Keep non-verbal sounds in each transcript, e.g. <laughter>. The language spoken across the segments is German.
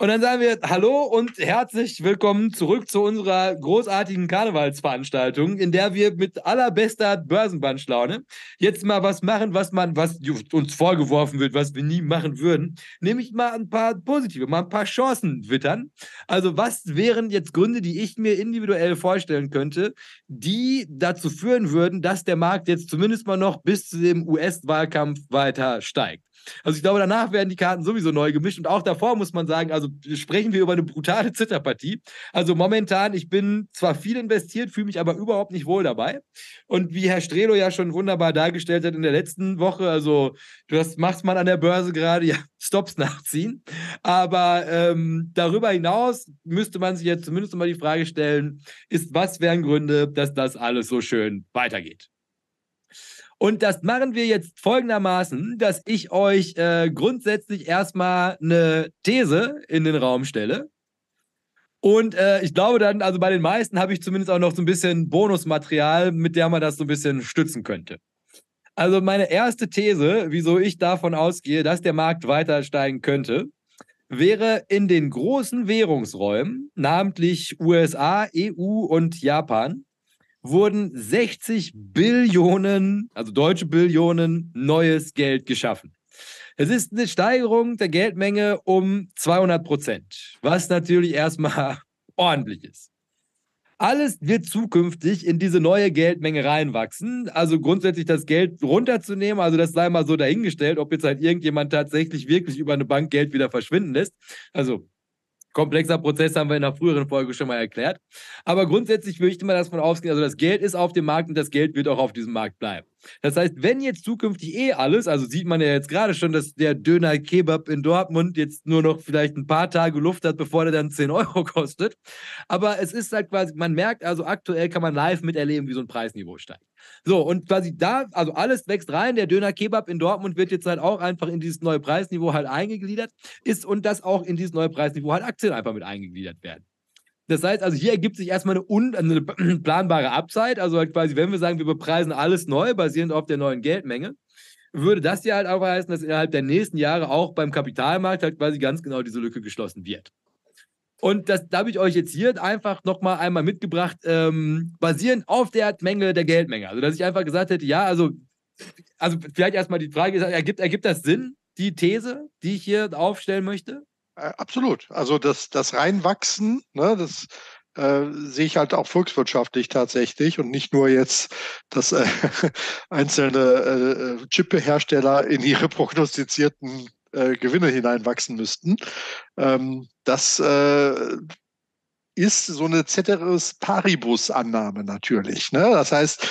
Und dann sagen wir Hallo und herzlich willkommen zurück zu unserer großartigen Karnevalsveranstaltung, in der wir mit allerbester Börsenbandschlaune jetzt mal was machen, was man, was uns vorgeworfen wird, was wir nie machen würden. Nämlich mal ein paar positive, mal ein paar Chancen wittern. Also was wären jetzt Gründe, die ich mir individuell vorstellen könnte, die dazu führen würden, dass der Markt jetzt zumindest mal noch bis zu dem US-Wahlkampf weiter steigt? Also ich glaube, danach werden die Karten sowieso neu gemischt und auch davor muss man sagen, also sprechen wir über eine brutale <laughs> Zitterpartie. Also momentan, ich bin zwar viel investiert, fühle mich aber überhaupt nicht wohl dabei. Und wie Herr Strelo ja schon wunderbar dargestellt hat in der letzten Woche, also du hast, machst man an der Börse gerade, <laughs> ja, Stops nachziehen. Aber ähm, darüber hinaus müsste man sich jetzt zumindest mal die Frage stellen, ist, was wären Gründe, dass das alles so schön weitergeht? Und das machen wir jetzt folgendermaßen, dass ich euch äh, grundsätzlich erstmal eine These in den Raum stelle. Und äh, ich glaube dann, also bei den meisten habe ich zumindest auch noch so ein bisschen Bonusmaterial, mit der man das so ein bisschen stützen könnte. Also meine erste These, wieso ich davon ausgehe, dass der Markt weiter steigen könnte, wäre in den großen Währungsräumen, namentlich USA, EU und Japan, wurden 60 Billionen, also deutsche Billionen, neues Geld geschaffen. Es ist eine Steigerung der Geldmenge um 200 Prozent, was natürlich erstmal <laughs> ordentlich ist. Alles wird zukünftig in diese neue Geldmenge reinwachsen. Also grundsätzlich das Geld runterzunehmen, also das sei mal so dahingestellt, ob jetzt halt irgendjemand tatsächlich wirklich über eine Bank Geld wieder verschwinden lässt. Also Komplexer Prozess haben wir in einer früheren Folge schon mal erklärt. Aber grundsätzlich würde ich immer davon ausgehen, also das Geld ist auf dem Markt und das Geld wird auch auf diesem Markt bleiben. Das heißt, wenn jetzt zukünftig eh alles, also sieht man ja jetzt gerade schon, dass der Döner Kebab in Dortmund jetzt nur noch vielleicht ein paar Tage Luft hat, bevor der dann 10 Euro <laughs> kostet. Aber es ist halt quasi, man merkt also aktuell kann man live miterleben, wie so ein Preisniveau steigt. So, und quasi da, also alles wächst rein. Der Döner Kebab in Dortmund wird jetzt halt auch einfach in dieses neue Preisniveau halt eingegliedert, ist und dass auch in dieses neue Preisniveau halt Aktien einfach mit eingegliedert werden. Das heißt, also hier ergibt sich erstmal eine, un eine <clears throat> planbare Upside. Also halt quasi, wenn wir sagen, wir bepreisen alles neu, basierend auf der neuen Geldmenge, würde das ja halt auch heißen, dass innerhalb der nächsten Jahre auch beim Kapitalmarkt halt quasi ganz genau diese Lücke geschlossen wird. Und das, da habe ich euch jetzt hier einfach nochmal einmal mitgebracht, ähm, basierend auf der Menge der Geldmenge. Also, dass ich einfach gesagt hätte, ja, also, also vielleicht erstmal die Frage, ergibt, ergibt das Sinn, die These, die ich hier aufstellen möchte? Äh, absolut. Also das, das Reinwachsen, ne, das äh, sehe ich halt auch volkswirtschaftlich tatsächlich und nicht nur jetzt, dass äh, <laughs> einzelne äh, Chiphersteller in ihre prognostizierten äh, Gewinne hineinwachsen müssten. Ähm, das äh, ist so eine Ceteris Paribus-Annahme natürlich. Ne? Das heißt,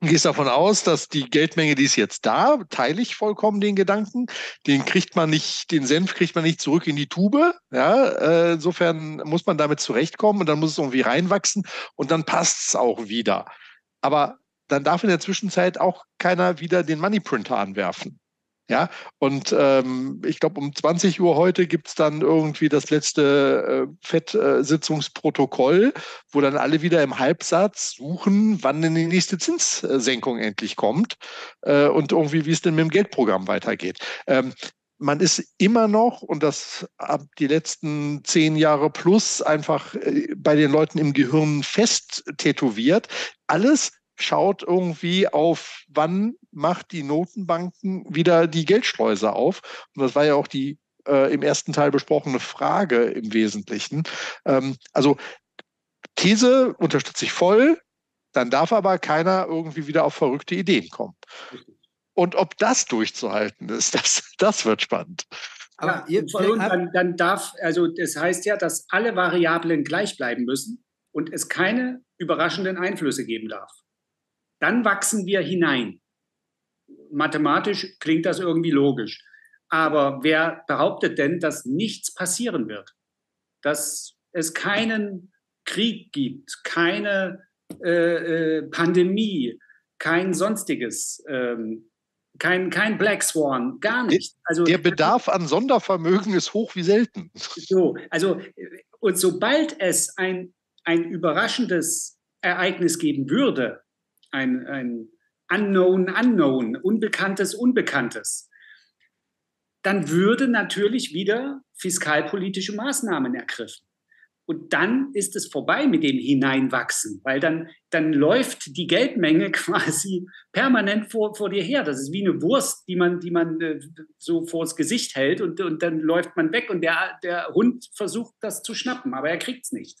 gehst davon aus, dass die Geldmenge, die ist jetzt da, teile ich vollkommen den Gedanken. Den kriegt man nicht, den Senf kriegt man nicht zurück in die Tube. Ja, äh, insofern muss man damit zurechtkommen und dann muss es irgendwie reinwachsen und dann passt es auch wieder. Aber dann darf in der Zwischenzeit auch keiner wieder den Moneyprinter anwerfen. Ja, und ähm, ich glaube, um 20 Uhr heute gibt es dann irgendwie das letzte äh, FED-Sitzungsprotokoll, wo dann alle wieder im Halbsatz suchen, wann denn die nächste Zinssenkung endlich kommt äh, und irgendwie, wie es denn mit dem Geldprogramm weitergeht. Ähm, man ist immer noch, und das ab die letzten zehn Jahre plus, einfach äh, bei den Leuten im Gehirn fest tätowiert. Alles schaut irgendwie auf, wann macht die Notenbanken wieder die Geldschleuse auf. Und das war ja auch die äh, im ersten Teil besprochene Frage im Wesentlichen. Ähm, also These unterstütze ich voll, dann darf aber keiner irgendwie wieder auf verrückte Ideen kommen. Und ob das durchzuhalten ist, <laughs> das, das wird spannend. Aber ja, und dann, dann darf, also das heißt ja, dass alle Variablen gleich bleiben müssen und es keine überraschenden Einflüsse geben darf dann wachsen wir hinein. Mathematisch klingt das irgendwie logisch. Aber wer behauptet denn, dass nichts passieren wird? Dass es keinen Krieg gibt, keine äh, äh, Pandemie, kein sonstiges, ähm, kein, kein Black Swan, gar nicht. Also, der Bedarf an Sondervermögen ist hoch wie selten. So, also, und sobald es ein, ein überraschendes Ereignis geben würde, ein, ein Unknown Unknown, Unbekanntes Unbekanntes, dann würde natürlich wieder fiskalpolitische Maßnahmen ergriffen. Und dann ist es vorbei mit dem Hineinwachsen, weil dann, dann läuft die Geldmenge <laughs> quasi permanent vor, vor dir her. Das ist wie eine Wurst, die man, die man äh, so vors Gesicht hält und, und dann läuft man weg und der, der Hund versucht das zu schnappen, aber er kriegt es nicht.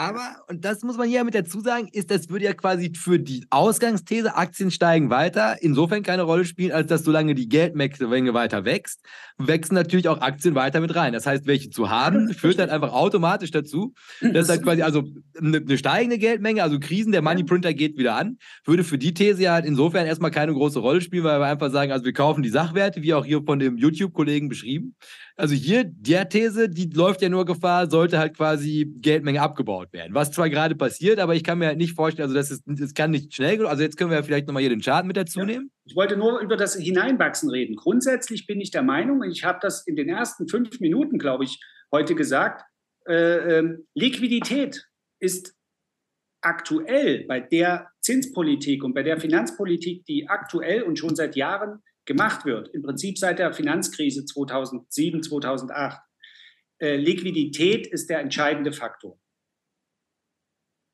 Aber, und das muss man hier mit dazu sagen, ist, das würde ja quasi für die Ausgangsthese, Aktien steigen weiter, insofern keine Rolle spielen, als dass solange die Geldmenge weiter wächst, wachsen natürlich auch Aktien weiter mit rein. Das heißt, welche zu haben, führt dann einfach automatisch dazu, dass halt quasi, also eine, eine steigende Geldmenge, also Krisen, der Money Printer geht wieder an, würde für die These ja halt insofern erstmal keine große Rolle spielen, weil wir einfach sagen, also wir kaufen die Sachwerte, wie auch hier von dem YouTube-Kollegen beschrieben. Also hier, der These, die läuft ja nur Gefahr, sollte halt quasi Geldmenge abgebaut werden. Was zwar gerade passiert, aber ich kann mir halt nicht vorstellen, also das, ist, das kann nicht schnell genug. Also jetzt können wir ja vielleicht nochmal hier den Chart mit dazu nehmen. Ich wollte nur über das Hineinwachsen reden. Grundsätzlich bin ich der Meinung, ich habe das in den ersten fünf Minuten, glaube ich, heute gesagt, äh, äh, Liquidität ist aktuell bei der Zinspolitik und bei der Finanzpolitik, die aktuell und schon seit Jahren gemacht wird, im Prinzip seit der Finanzkrise 2007, 2008, äh, Liquidität ist der entscheidende Faktor.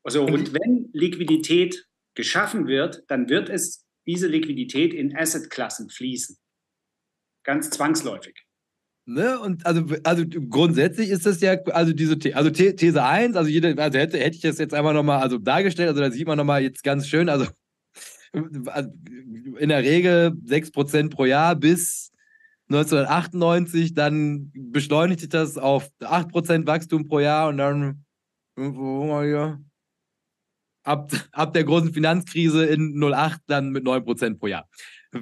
Also, und wenn Liquidität geschaffen wird, dann wird es diese Liquidität in Assetklassen fließen. Ganz zwangsläufig. Ne? Und also, also grundsätzlich ist das ja, also diese also These 1, also, jede, also hätte, hätte ich das jetzt einfach nochmal also dargestellt, also da sieht man nochmal jetzt ganz schön, also in der Regel 6% pro Jahr bis 1998, dann beschleunigt sich das auf 8% Wachstum pro Jahr und dann ab, ab der großen Finanzkrise in 08 dann mit 9% pro Jahr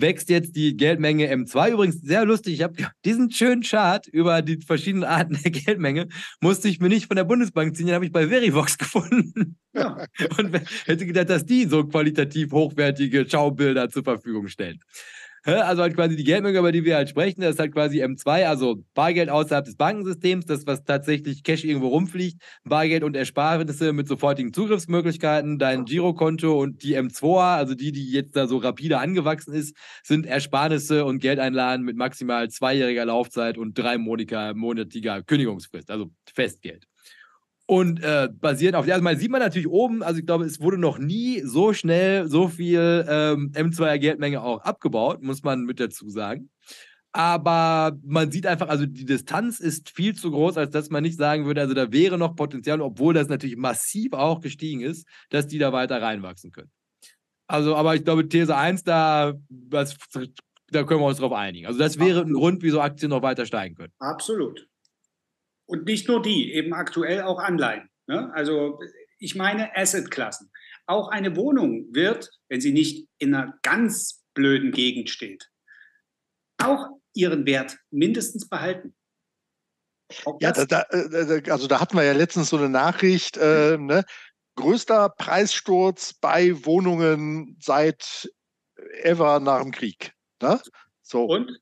wächst jetzt die Geldmenge M2. Übrigens sehr lustig, ich habe <laughs> diesen schönen Chart über die verschiedenen Arten der Geldmenge, musste ich mir nicht von der Bundesbank ziehen, den habe ich bei Verivox <laughs> gefunden. Ja. Und hätte gedacht, dass die so qualitativ hochwertige Schaubilder zur Verfügung stellen. Also halt quasi die Geldmenge, über die wir halt sprechen, das ist halt quasi M2, also Bargeld außerhalb des Bankensystems, das, was tatsächlich Cash irgendwo rumfliegt, Bargeld und Ersparnisse mit sofortigen Zugriffsmöglichkeiten, dein Girokonto und die M2A, also die, die jetzt da so rapide angewachsen ist, sind Ersparnisse und Geldeinlagen mit maximal zweijähriger Laufzeit und dreimonatiger Kündigungsfrist, also Festgeld. Und äh, basierend auf, also man sieht man natürlich oben, also ich glaube, es wurde noch nie so schnell so viel ähm, M2er Geldmenge auch abgebaut, muss man mit dazu sagen. Aber man sieht einfach, also die Distanz ist viel zu groß, als dass man nicht sagen würde, also da wäre noch Potenzial, obwohl das natürlich massiv auch gestiegen ist, dass die da weiter reinwachsen können. Also, aber ich glaube, These 1, da, was, da können wir uns drauf einigen. Also, das wäre ein Grund, wieso Aktien noch weiter steigen können. Absolut. Und nicht nur die, eben aktuell auch Anleihen. Ne? Also ich meine Assetklassen. Auch eine Wohnung wird, wenn sie nicht in einer ganz blöden Gegend steht, auch ihren Wert mindestens behalten. Ja, da, da, äh, also da hatten wir ja letztens so eine Nachricht, äh, ne? größter Preissturz bei Wohnungen seit ever nach dem Krieg. Ne? So. Und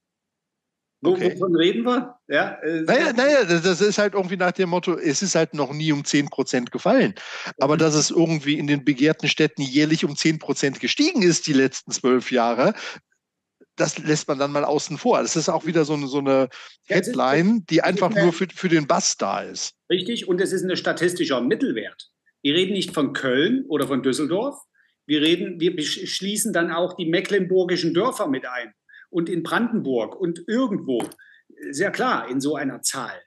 Okay. Wovon reden wir? Ja, äh, naja, naja, das ist halt irgendwie nach dem Motto, es ist halt noch nie um 10 Prozent gefallen. Aber dass es irgendwie in den begehrten Städten jährlich um 10 Prozent gestiegen ist, die letzten zwölf Jahre, das lässt man dann mal außen vor. Das ist auch wieder so eine, so eine Headline, die einfach nur für, für den Bass da ist. Richtig, und es ist ein statistischer Mittelwert. Wir reden nicht von Köln oder von Düsseldorf. Wir reden, wir schließen dann auch die mecklenburgischen Dörfer mit ein und in Brandenburg und irgendwo. Sehr klar, in so einer Zahl.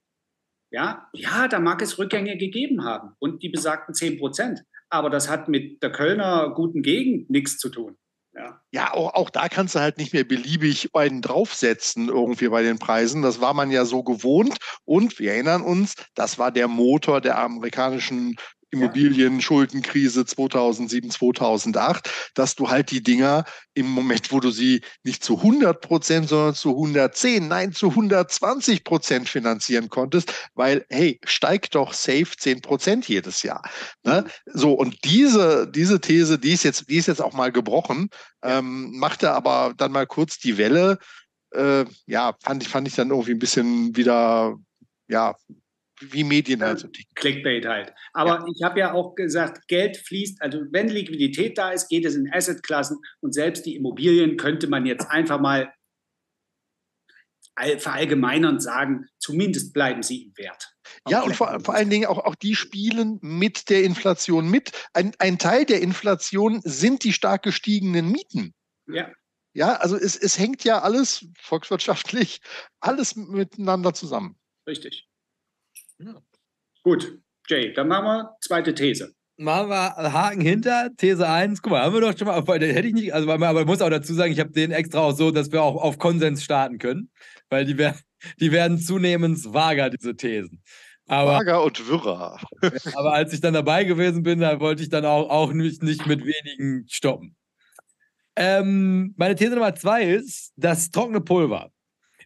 Ja, ja, da mag es Rückgänge gegeben haben und die besagten 10 Prozent. Aber das hat mit der Kölner guten Gegend nichts zu tun. Ja, ja auch, auch da kannst du halt nicht mehr beliebig einen draufsetzen irgendwie bei den Preisen. Das war man ja so gewohnt. Und wir erinnern uns, das war der Motor der amerikanischen Immobilienschuldenkrise 2007, 2008, dass du halt die Dinger im Moment, wo du sie nicht zu 100 Prozent, sondern zu 110, nein, zu 120 Prozent finanzieren konntest, weil, hey, steigt doch safe 10 Prozent jedes Jahr. Ne? Mhm. So, und diese, diese These, die ist jetzt, die ist jetzt auch mal gebrochen, ähm, machte aber dann mal kurz die Welle. Äh, ja, fand ich, fand ich dann irgendwie ein bisschen wieder, ja, wie Medien halt so ticken. Clickbait halt. Aber ja. ich habe ja auch gesagt, Geld fließt, also wenn Liquidität da ist, geht es in Assetklassen und selbst die Immobilien könnte man jetzt einfach mal verallgemeinern sagen, zumindest bleiben sie im Wert. Ja, und vor, vor, allen Dingen auch, auch die spielen mit der Inflation mit. Ein, ein Teil der Inflation sind die stark gestiegenen Mieten. Ja. Ja, also es, es hängt ja alles volkswirtschaftlich, alles miteinander zusammen. Richtig. Ja. Gut, Jay, dann machen wir zweite These. Machen wir Haken hinter, These 1. Guck mal, haben wir doch schon mal, hätte ich nicht, also aber ich muss auch dazu sagen, ich habe den extra auch so, dass wir auch auf Konsens starten können, weil die, die werden zunehmend vager, diese Thesen. Aber, vager und wirrer. <laughs> aber als ich dann dabei gewesen bin, da wollte ich dann auch, auch nicht, nicht mit wenigen stoppen. Ähm, meine These Nummer zwei ist, das trockene Pulver.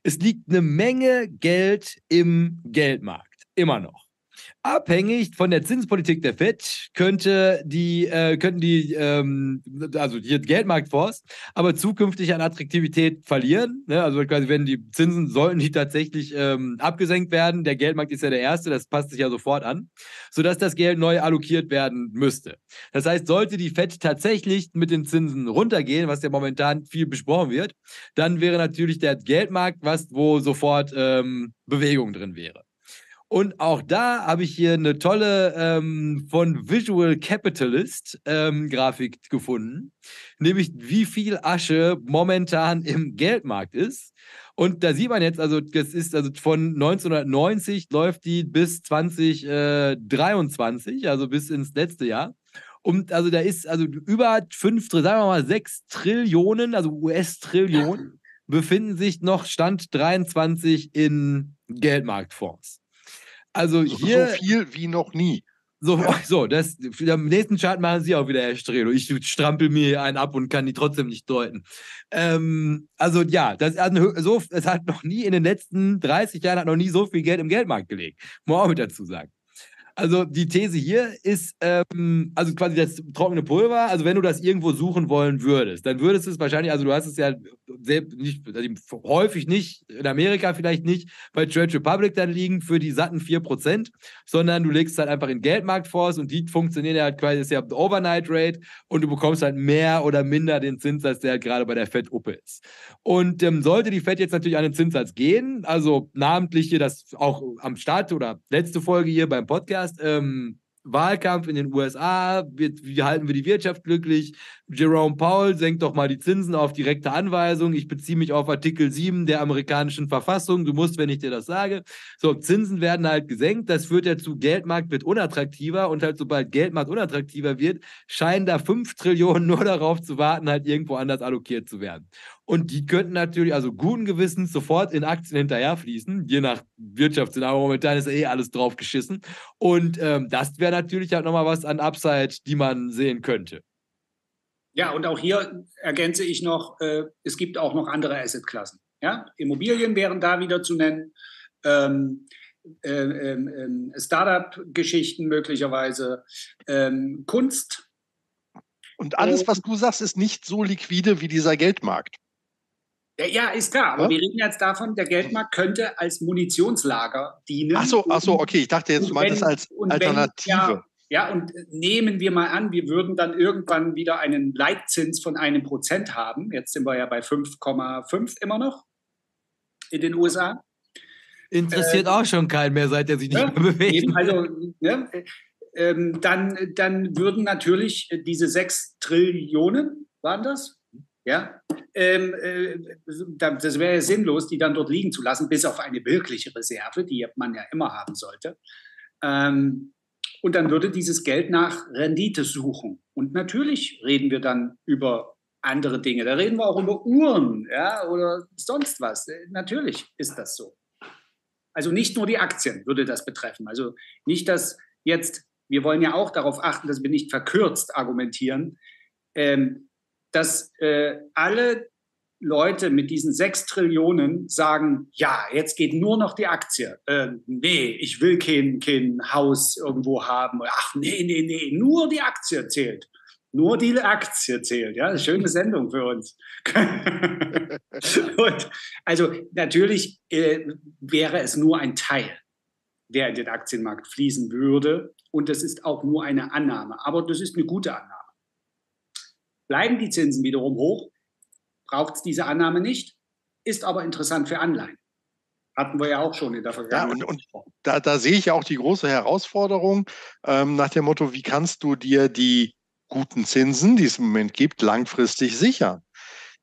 Es liegt eine Menge Geld im Geldmarkt. Immer noch. Abhängig von der Zinspolitik der FED könnte die, äh, könnten die, ähm, also die Geldmarktfonds, aber zukünftig an Attraktivität verlieren. Ne? Also quasi, wenn die Zinsen sollten die tatsächlich ähm, abgesenkt werden. Der Geldmarkt ist ja der erste, das passt sich ja sofort an, sodass das Geld neu allokiert werden müsste. Das heißt, sollte die FED tatsächlich mit den Zinsen runtergehen, was ja momentan viel besprochen wird, dann wäre natürlich der Geldmarkt was, wo sofort ähm, Bewegung drin wäre. Und auch da habe ich hier eine tolle ähm, von Visual Capitalist ähm, Grafik gefunden, nämlich wie viel Asche momentan im Geldmarkt ist. Und da sieht man jetzt, also das ist also von 1990 läuft die bis 2023, also bis ins letzte Jahr. Und also da ist also über fünf, sagen wir mal sechs Trillionen, also US-Trillionen, <laughs> befinden sich noch Stand 23 in Geldmarktfonds. Also hier. So viel wie noch nie. So, so das, am nächsten Chart machen Sie auch wieder, Herr Strelo. Ich strampel mir einen ab und kann die trotzdem nicht deuten. Ähm, also ja, das, so, es hat noch nie in den letzten 30 Jahren hat noch nie so viel Geld im Geldmarkt gelegt. Muss man auch mit dazu sagen. Also die These hier ist, ähm, also quasi das trockene Pulver, also wenn du das irgendwo suchen wollen würdest, dann würdest du es wahrscheinlich, also du hast es ja sehr, nicht, also häufig nicht, in Amerika vielleicht nicht, bei Trade Republic dann liegen für die satten 4%, sondern du legst halt einfach in Geldmarktfonds und die funktionieren ja halt quasi, ist ja Overnight Rate und du bekommst halt mehr oder minder den Zinssatz, der halt gerade bei der Fed Uppe ist. Und ähm, sollte die Fed jetzt natürlich an den Zinssatz gehen, also namentlich hier das auch am Start oder letzte Folge hier beim Podcast, ähm, Wahlkampf in den USA, wie, wie, halten wir die Wirtschaft glücklich? Jerome Powell senkt doch mal die Zinsen auf direkte Anweisung. Ich beziehe mich auf Artikel 7 der amerikanischen Verfassung. Du musst, wenn ich dir das sage. So, Zinsen werden halt gesenkt. Das führt ja zu, Geldmarkt wird unattraktiver und halt sobald Geldmarkt unattraktiver wird, scheinen da 5 Trillionen nur darauf zu warten, halt irgendwo anders allokiert zu werden. Und die könnten natürlich, also guten Gewissens, sofort in Aktien hinterherfließen. Je nach Wirtschaftsszenario momentan ist eh alles drauf geschissen. Und ähm, das wäre natürlich halt nochmal was an Upside, die man sehen könnte. Ja, und auch hier ergänze ich noch, äh, es gibt auch noch andere Assetklassen. Ja? Immobilien wären da wieder zu nennen. Ähm, äh, äh, Startup-Geschichten möglicherweise, ähm, Kunst. Und alles, was du sagst, ist nicht so liquide wie dieser Geldmarkt. Ja, ist klar, aber ja? wir reden jetzt davon, der Geldmarkt könnte als Munitionslager dienen. Ach so, ach so okay, ich dachte jetzt, du meintest als Alternative. Wenn, ja, ja, und nehmen wir mal an, wir würden dann irgendwann wieder einen Leitzins von einem Prozent haben. Jetzt sind wir ja bei 5,5 immer noch in den USA. Interessiert äh, auch schon keinen mehr, seit er sich nicht ja, mehr bewegt. also, ne, ähm, dann, dann würden natürlich diese 6 Trillionen, waren das? Ja, ähm, äh, das wäre ja sinnlos, die dann dort liegen zu lassen, bis auf eine wirkliche Reserve, die man ja immer haben sollte. Ähm, und dann würde dieses Geld nach Rendite suchen. Und natürlich reden wir dann über andere Dinge. Da reden wir auch über Uhren ja, oder sonst was. Natürlich ist das so. Also nicht nur die Aktien würde das betreffen. Also nicht, dass jetzt, wir wollen ja auch darauf achten, dass wir nicht verkürzt argumentieren, ähm, dass äh, alle Leute mit diesen sechs Trillionen sagen, ja, jetzt geht nur noch die Aktie. Äh, nee, ich will kein, kein Haus irgendwo haben. Ach, nee, nee, nee, nur die Aktie zählt. Nur die Aktie zählt. Ja, schöne Sendung für uns. <laughs> Und, also natürlich äh, wäre es nur ein Teil, der in den Aktienmarkt fließen würde. Und das ist auch nur eine Annahme. Aber das ist eine gute Annahme. Bleiben die Zinsen wiederum hoch, braucht es diese Annahme nicht, ist aber interessant für Anleihen. Hatten wir ja auch schon in der Vergangenheit. Ja, und, und da, da, sehe ich auch die große Herausforderung ähm, nach dem Motto, wie kannst du dir die guten Zinsen, die es im Moment gibt, langfristig sichern?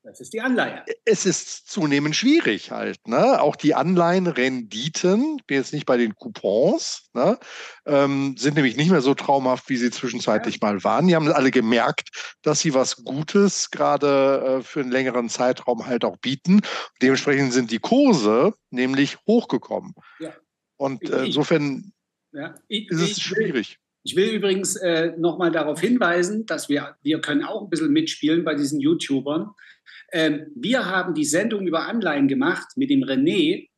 Das ist die Anleihe. Es ist zunehmend schwierig halt. Ne? Auch die Anleihenrenditen, ich bin jetzt nicht bei den Coupons, ne? ähm, sind nämlich nicht mehr so traumhaft, wie sie zwischenzeitlich ja. mal waren. Die haben alle gemerkt, dass sie was Gutes gerade äh, für einen längeren Zeitraum halt auch bieten. Dementsprechend sind die Kurse nämlich hochgekommen. Ja. Und äh, insofern ja. ich, ist es schwierig. Ich will übrigens äh, nochmal darauf hinweisen, dass wir, wir können auch ein bisschen mitspielen bei diesen YouTubern. Ähm, wir haben die Sendung über Anleihen gemacht mit dem René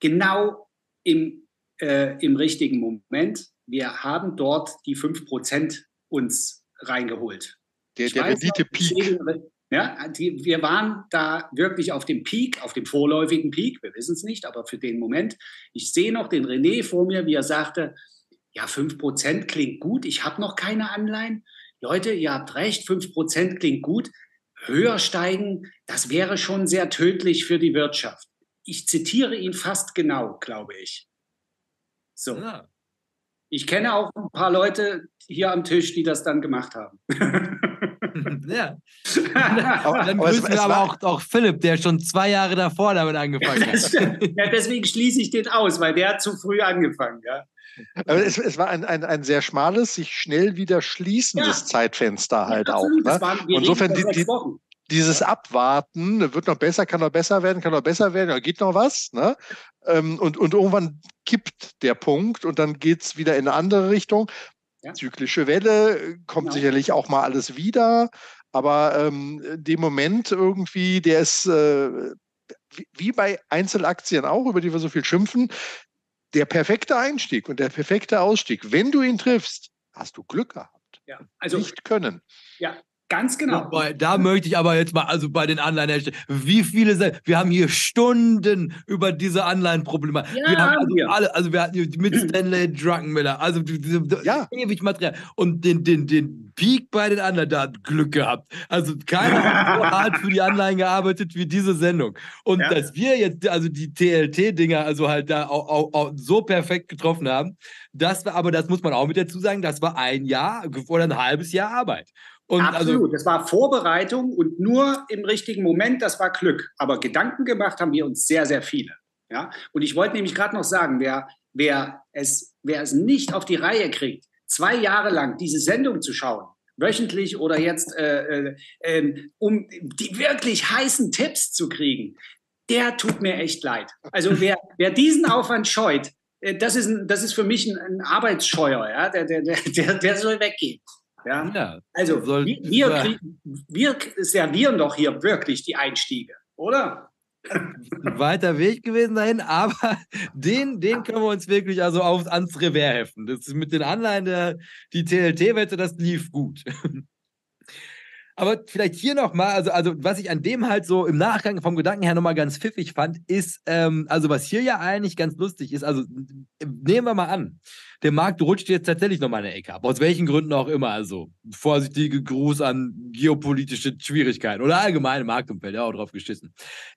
genau im, äh, im richtigen Moment. Wir haben dort die 5% uns reingeholt. Der, der Rendite-Peak. Ja, die, wir waren da wirklich auf dem Peak, auf dem vorläufigen Peak. Wir wissen es nicht, aber für den Moment. Ich sehe noch den René vor mir, wie er sagte, ja, 5% klingt gut, ich habe noch keine Anleihen. Leute, ihr habt recht, 5% klingt gut höher steigen, das wäre schon sehr tödlich für die Wirtschaft. Ich zitiere ihn fast genau, glaube ich. So. Ja. Ich kenne auch ein paar Leute hier am Tisch, die das dann gemacht haben. <laughs> ja. <laughs> aber, dann grüßen wir aber auch, auch Philipp, der schon zwei Jahre davor damit angefangen <laughs> hat. ja, deswegen schließe ich den aus, weil der hat zu früh angefangen. Ja. Aber es, es war ein, ein, ein sehr schmales, sich schnell wieder schließendes ja. Zeitfenster halt ja, auch. Ne? Waren, Insofern die, die, dieses Abwarten, wird noch besser, kann noch besser werden, kann noch besser werden, da geht noch was. Ne? Ähm, und, und irgendwann kippt der Punkt und dann geht es wieder in eine andere Richtung. Ja. Zyklische Welle, kommt genau. sicherlich auch mal alles wieder. Aber ähm, dem Moment irgendwie, der ist äh, wie bei Einzelaktien auch, über die wir so viel schimpfen, der perfekte Einstieg und der perfekte Ausstieg. Wenn du ihn triffst, hast du Glück gehabt. Ja, also nicht können. Ja, Ganz genau. Wobei, da möchte ich aber jetzt mal, also bei den Anleihen, wie viele, wir haben hier Stunden über diese Anleihenprobleme. Ja, wir haben also wir. alle, also wir hatten mit <clears throat> Stanley Druckenmiller, also ja. ewig Material. Und den, den, den Peak bei den Anleihen, da hat Glück gehabt. Also keiner hat so <laughs> hart für die Anleihen gearbeitet wie diese Sendung. Und ja. dass wir jetzt, also die TLT-Dinger, also halt da auch, auch, auch so perfekt getroffen haben, das war, aber das muss man auch mit dazu sagen, das war ein Jahr oder ein halbes Jahr Arbeit. Und also Absolut, also, das war Vorbereitung und nur im richtigen Moment, das war Glück. Aber Gedanken gemacht haben wir uns sehr, sehr viele. Ja? Und ich wollte nämlich gerade noch sagen, wer, wer, es, wer es nicht auf die Reihe kriegt, zwei Jahre lang diese Sendung zu schauen, wöchentlich oder jetzt, äh, äh, ähm, um die wirklich heißen Tipps zu kriegen, der tut mir echt leid. Also wer, wer diesen Aufwand scheut, äh, das, ist ein, das ist für mich ein, ein Arbeitsscheuer, ja? der, der, der, der soll weggehen. Ja? ja also soll, wir, wir, wir servieren doch hier wirklich die Einstiege, oder? weiter Weg gewesen dahin, aber den, den können wir uns wirklich also auf, ans Revers heften. Das ist mit den Anleihen der, die TLT-Wette, das lief gut. Aber vielleicht hier nochmal, also, also was ich an dem halt so im Nachgang vom Gedanken her nochmal ganz pfiffig fand, ist, ähm, also was hier ja eigentlich ganz lustig ist, also nehmen wir mal an, der Markt rutscht jetzt tatsächlich nochmal eine Ecke ab, aus welchen Gründen auch immer, also vorsichtige Gruß an geopolitische Schwierigkeiten oder allgemeine Marktumfeld, ja auch drauf geschissen.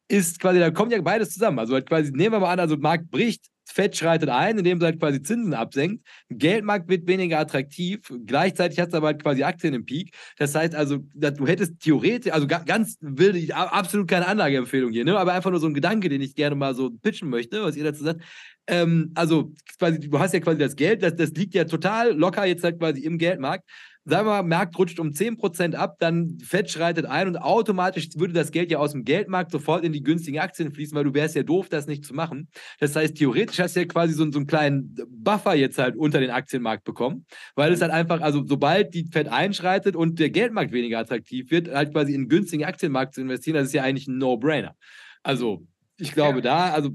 Ist quasi, da kommt ja beides zusammen, also halt quasi, nehmen wir mal an, also Markt bricht, Fett schreitet ein, indem es halt quasi Zinsen absenkt. Geldmarkt wird weniger attraktiv. Gleichzeitig hast du aber halt quasi Aktien im Peak. Das heißt also, du hättest theoretisch, also ganz wilde, absolut keine Anlageempfehlung hier, ne? aber einfach nur so ein Gedanke, den ich gerne mal so pitchen möchte, was ihr dazu sagt. Ähm, also quasi, du hast ja quasi das Geld, das, das liegt ja total locker jetzt halt quasi im Geldmarkt sagen wir mal, Markt rutscht um 10% ab, dann Fed schreitet ein und automatisch würde das Geld ja aus dem Geldmarkt sofort in die günstigen Aktien fließen, weil du wärst ja doof, das nicht zu machen. Das heißt, theoretisch hast du ja quasi so, so einen kleinen Buffer jetzt halt unter den Aktienmarkt bekommen, weil es halt einfach, also sobald die Fed einschreitet und der Geldmarkt weniger attraktiv wird, halt quasi in günstigen Aktienmarkt zu investieren, das ist ja eigentlich ein No-Brainer. Also ich glaube ja. da, also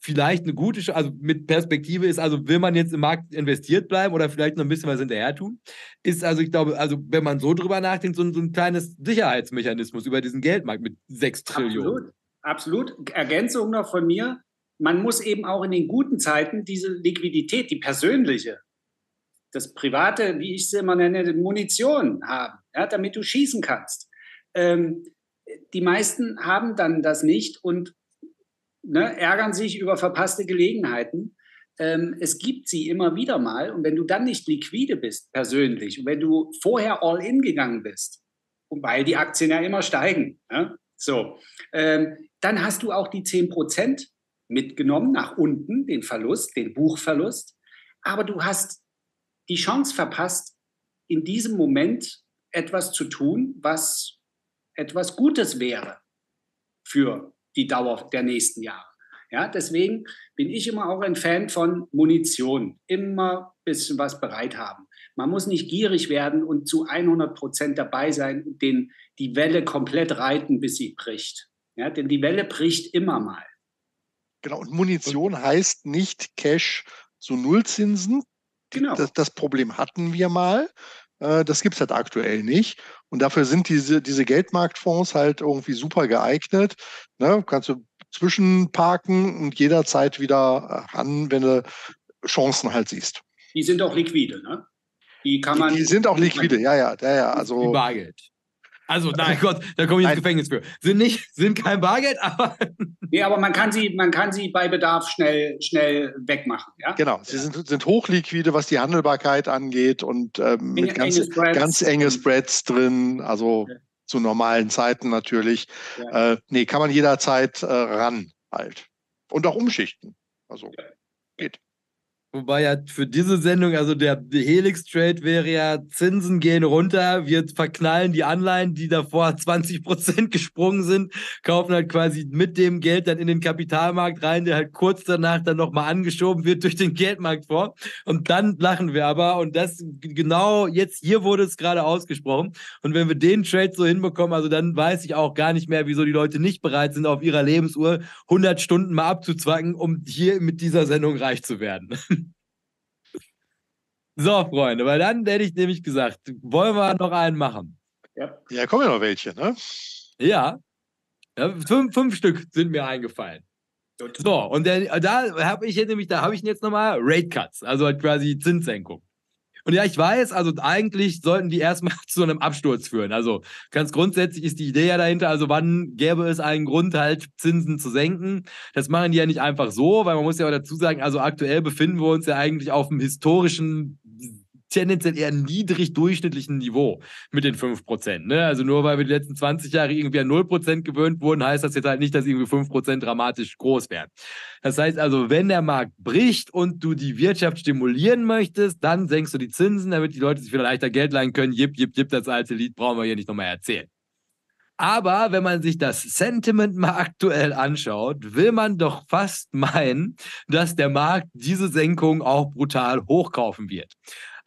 vielleicht eine gute, also mit Perspektive ist, also will man jetzt im Markt investiert bleiben oder vielleicht noch ein bisschen was hinterher tun, ist also, ich glaube, also wenn man so drüber nachdenkt, so ein, so ein kleines Sicherheitsmechanismus über diesen Geldmarkt mit 6 Trillionen. Absolut. Absolut. Ergänzung noch von mir. Man muss eben auch in den guten Zeiten diese Liquidität, die persönliche, das private, wie ich es immer nenne, Munition haben, ja, damit du schießen kannst. Ähm, die meisten haben dann das nicht und ne, ärgern sich über verpasste Gelegenheiten. Ähm, es gibt sie immer wieder mal. Und wenn du dann nicht liquide bist, persönlich, und wenn du vorher all in gegangen bist, weil die Aktien ja immer steigen, ne, so, ähm, dann hast du auch die 10% mitgenommen nach unten, den Verlust, den Buchverlust. Aber du hast die Chance verpasst, in diesem Moment etwas zu tun, was etwas Gutes wäre für die Dauer der nächsten Jahre. Ja, deswegen bin ich immer auch ein Fan von Munition. Immer ein bisschen was bereit haben. Man muss nicht gierig werden und zu 100 Prozent dabei sein und den, die Welle komplett reiten, bis sie bricht. Ja, denn die Welle bricht immer mal. Genau, und Munition und, heißt nicht Cash zu Nullzinsen. Genau. Das, das Problem hatten wir mal. Äh, das gibt es halt aktuell nicht. Und dafür sind diese, diese Geldmarktfonds halt irgendwie super geeignet. Ne? Kannst du zwischenparken und jederzeit wieder ran, wenn du Chancen halt siehst. Die sind auch liquide, ne? Die kann man. Die, die sind auch liquide, ja, ja, ja, ja. Also, Wie Bargeld. Also, nein Gott, da komme ich ins Gefängnis für. Sind nicht, sind kein Bargeld, <laughs> aber. Nee, aber man kann sie, man kann sie bei Bedarf schnell, schnell wegmachen. Ja? Genau, sie sind, sind hochliquide, was die Handelbarkeit angeht und ähm, mit ganz, enge Spreads. ganz enge Spreads drin. Also ja. zu normalen Zeiten natürlich. Ja. Äh, nee, kann man jederzeit äh, ran halt. Und auch umschichten. Also geht. Wobei ja für diese Sendung, also der Helix-Trade wäre ja, Zinsen gehen runter, wir verknallen die Anleihen, die davor <laughs> 20% gesprungen sind, kaufen halt quasi mit dem Geld dann in den Kapitalmarkt rein, der halt kurz danach dann nochmal angeschoben wird durch den Geldmarkt vor. Und dann lachen wir aber. Und das genau jetzt, hier wurde es gerade ausgesprochen. Und wenn wir den Trade so hinbekommen, also dann weiß ich auch gar nicht mehr, wieso die Leute nicht bereit sind, auf ihrer Lebensuhr 100 Stunden mal abzuzwacken, um hier mit dieser Sendung reich zu werden. <laughs> So, Freunde, weil dann hätte ich nämlich gesagt, wollen wir noch einen machen? Ja, ja kommen ja noch welche, ne? Ja. ja fünf, fünf Stück sind mir eingefallen. So, und der, da habe ich jetzt nämlich, da habe ich jetzt nochmal Rate Cuts, also halt quasi Zinssenkung. Und ja, ich weiß, also eigentlich sollten die erstmal <laughs> zu einem Absturz führen. Also ganz grundsätzlich ist die Idee ja dahinter, also wann gäbe es einen Grund, halt Zinsen zu senken? Das machen die ja nicht einfach so, weil man muss ja auch dazu sagen, also aktuell befinden wir uns ja eigentlich auf einem historischen tendenziell eher niedrig durchschnittlichen Niveau mit den 5%. Ne? Also nur weil wir die letzten 20 Jahre irgendwie an 0% gewöhnt wurden, heißt das jetzt halt nicht, dass irgendwie 5% dramatisch groß werden. Das heißt also, wenn der Markt bricht und du die Wirtschaft stimulieren möchtest, dann senkst du die Zinsen, damit die Leute sich wieder leichter Geld leihen können. Jip, jip, jip, das alte Lied brauchen wir hier nicht nochmal erzählen. Aber wenn man sich das Sentiment mal aktuell anschaut, will man doch fast meinen, dass der Markt diese Senkung auch brutal hochkaufen wird.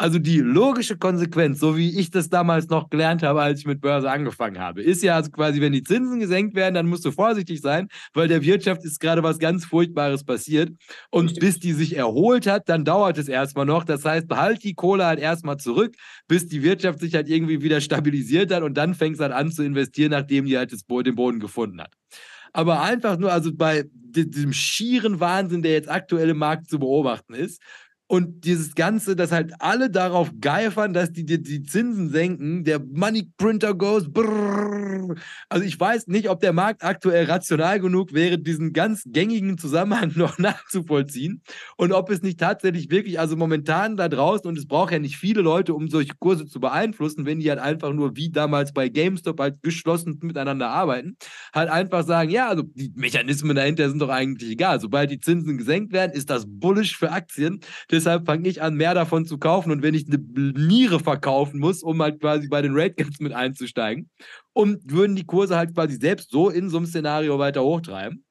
Also die logische Konsequenz, so wie ich das damals noch gelernt habe, als ich mit Börse angefangen habe, ist ja also quasi, wenn die Zinsen gesenkt werden, dann musst du vorsichtig sein, weil der Wirtschaft ist gerade was ganz Furchtbares passiert. Und Richtig. bis die sich erholt hat, dann dauert es erstmal noch. Das heißt, behalt die Kohle halt erstmal zurück, bis die Wirtschaft sich halt irgendwie wieder stabilisiert hat und dann fängst du halt an zu investieren, nachdem die halt den Boden gefunden hat aber einfach nur, also bei diesem schieren Wahnsinn, der jetzt aktuell im Markt zu beobachten ist, und dieses Ganze, dass halt alle darauf geifern, dass die, die, die Zinsen senken, der Money Printer goes. Brrr. Also ich weiß nicht, ob der Markt aktuell rational genug wäre, diesen ganz gängigen Zusammenhang <laughs> noch nachzuvollziehen. Und ob es nicht tatsächlich wirklich, also momentan da draußen, und es braucht ja nicht viele Leute, um solche Kurse zu beeinflussen, wenn die halt einfach nur wie damals bei GameStop halt geschlossen miteinander arbeiten, halt einfach sagen, ja, also die Mechanismen dahinter sind doch eigentlich egal. Sobald die Zinsen gesenkt werden, ist das bullish für Aktien. Das deshalb fange ich an, mehr davon zu kaufen. Und wenn ich eine Niere verkaufen muss, um halt quasi bei den Rate Gaps mit einzusteigen, und würden die Kurse halt quasi selbst so in so einem Szenario weiter hochtreiben.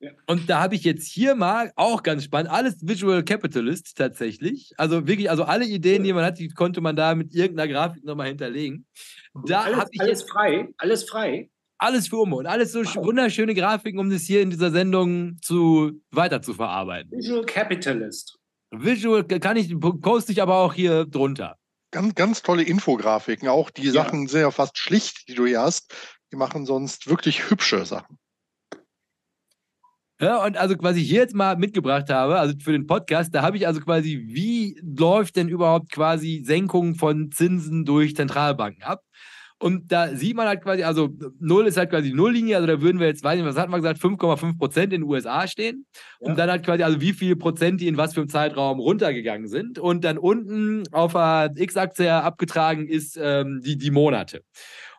Ja. Und da habe ich jetzt hier mal auch ganz spannend, alles Visual Capitalist tatsächlich. Also wirklich, also alle Ideen, die man hat, die konnte man da mit irgendeiner Grafik nochmal hinterlegen. Da alles, ich alles frei, alles frei. Alles für Umme und alles so wow. wunderschöne Grafiken, um das hier in dieser Sendung zu weiter zu verarbeiten. Visual Capitalist. Visual kann ich, poste ich aber auch hier drunter. Ganz, ganz tolle Infografiken. Auch die ja. Sachen sind ja fast schlicht, die du hier hast. Die machen sonst wirklich hübsche Sachen. Ja, und also quasi hier jetzt mal mitgebracht habe, also für den Podcast, da habe ich also quasi, wie läuft denn überhaupt quasi Senkung von Zinsen durch Zentralbanken ab? Und da sieht man halt quasi, also Null ist halt quasi Nulllinie, also da würden wir jetzt, weiß nicht, was hat man gesagt, 5,5 Prozent in den USA stehen. Ja. Und dann halt quasi, also wie viel Prozent die in was für einem Zeitraum runtergegangen sind. Und dann unten auf der X-Achse abgetragen ist ähm, die, die Monate.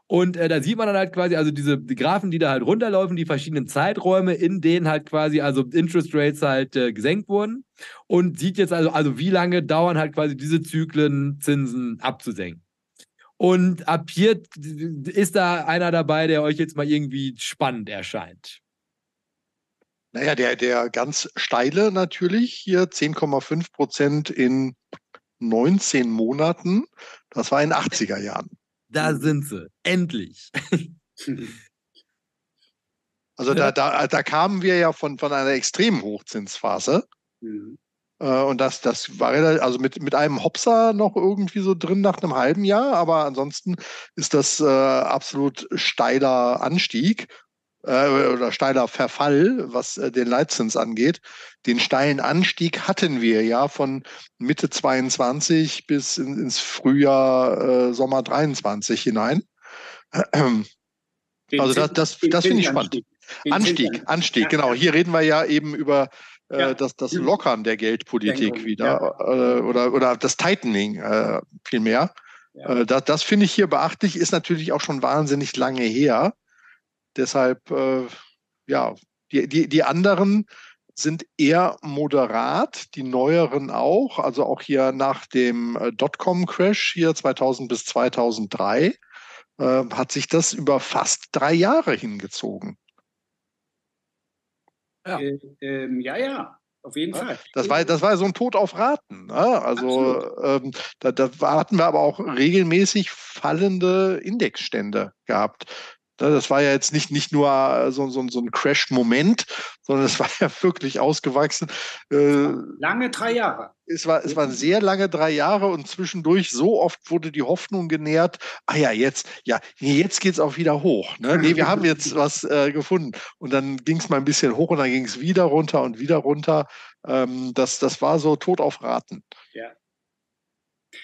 Und äh, da sieht man dann halt quasi, also diese die Graphen, die da halt runterlaufen, die verschiedenen Zeiträume, in denen halt quasi, also Interest Rates halt äh, gesenkt wurden. Und sieht jetzt also, also wie lange dauern halt quasi diese Zyklen, Zinsen abzusenken. Und ab hier ist da einer dabei, der euch jetzt mal irgendwie spannend erscheint. Naja, der, der ganz steile natürlich hier 10,5 Prozent in 19 Monaten. Das war in 80er Jahren. Da sind sie. Endlich. Also da, da, da kamen wir ja von, von einer extremen Hochzinsphase. Mhm. Äh, und das, das war also mit, mit einem Hopser noch irgendwie so drin nach einem halben Jahr, aber ansonsten ist das äh, absolut steiler Anstieg äh, oder steiler Verfall, was äh, den Leitzins angeht. Den steilen Anstieg hatten wir ja von Mitte 22 bis in, ins Frühjahr, äh, Sommer 23 hinein. also das, das, das finde ich spannend. Anstieg, Anstieg, genau. Hier reden wir ja eben über ja. das, das Lockern der Geldpolitik Denken, wieder ja. äh, oder, oder das Tightening äh, vielmehr. Ja. Äh, das das finde ich hier beachtlich, ist natürlich auch schon wahnsinnig lange her. Deshalb, äh, ja, die, die, die anderen sind eher moderat, die neueren auch, also auch hier nach dem äh, Dotcom-Crash hier 2000 bis 2003 hat sich das über fast drei Jahre hingezogen. Ja, äh, ähm, ja, ja. Auf jeden ja, Fall. Das war, das war so ein Tod auf Raten. Ne? Also ähm, da, da hatten wir aber auch regelmäßig fallende Indexstände gehabt. Ne, das war ja jetzt nicht, nicht nur äh, so, so, so ein Crash-Moment, sondern es war <laughs> ja wirklich ausgewachsen. Äh, lange drei Jahre. Es war, es waren sehr lange drei Jahre und zwischendurch so oft wurde die Hoffnung genährt, ah ja, jetzt, ja, jetzt geht es auch wieder hoch. Ne? Nee, wir haben jetzt <laughs> was äh, gefunden. Und dann ging es mal ein bisschen hoch und dann ging es wieder runter und wieder runter. Ähm, das, das war so tot auf Raten. Ja.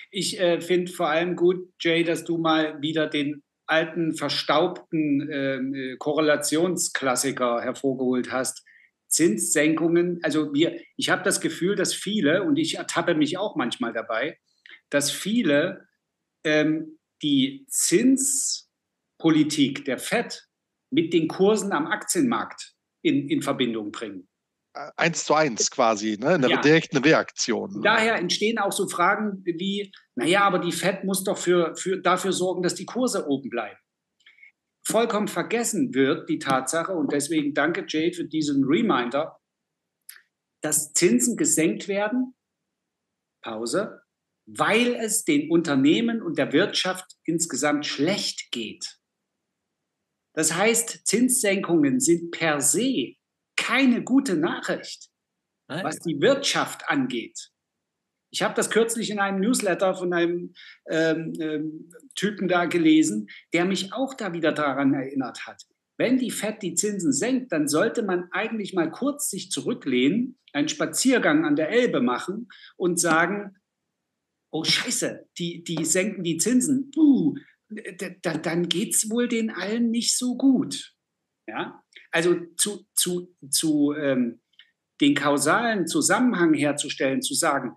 Ich äh, finde vor allem gut, Jay, dass du mal wieder den alten, verstaubten ähm, äh, Korrelationsklassiker hervorgeholt hast. Zinssenkungen, also wir, ich habe das Gefühl, dass viele, und ich ertappe mich auch manchmal dabei, dass viele ähm, die Zinspolitik der FED mit den Kursen am Aktienmarkt in, in Verbindung bringen eins zu eins quasi, ne? eine ja. direkte Reaktion. Daher entstehen auch so Fragen wie, naja, aber die Fed muss doch für, für, dafür sorgen, dass die Kurse oben bleiben. Vollkommen vergessen wird die Tatsache, und deswegen danke Jay für diesen Reminder, dass Zinsen gesenkt werden, Pause, weil es den Unternehmen und der Wirtschaft insgesamt schlecht geht. Das heißt, Zinssenkungen sind per se keine gute Nachricht, was die Wirtschaft angeht. Ich habe das kürzlich in einem Newsletter von einem ähm, ähm, Typen da gelesen, der mich auch da wieder daran erinnert hat. Wenn die FED die Zinsen senkt, dann sollte man eigentlich mal kurz sich zurücklehnen, einen Spaziergang an der Elbe machen und sagen, oh Scheiße, die, die senken die Zinsen. Uh, dann geht es wohl den allen nicht so gut. Ja? Also zu, zu, zu ähm, den kausalen Zusammenhang herzustellen, zu sagen,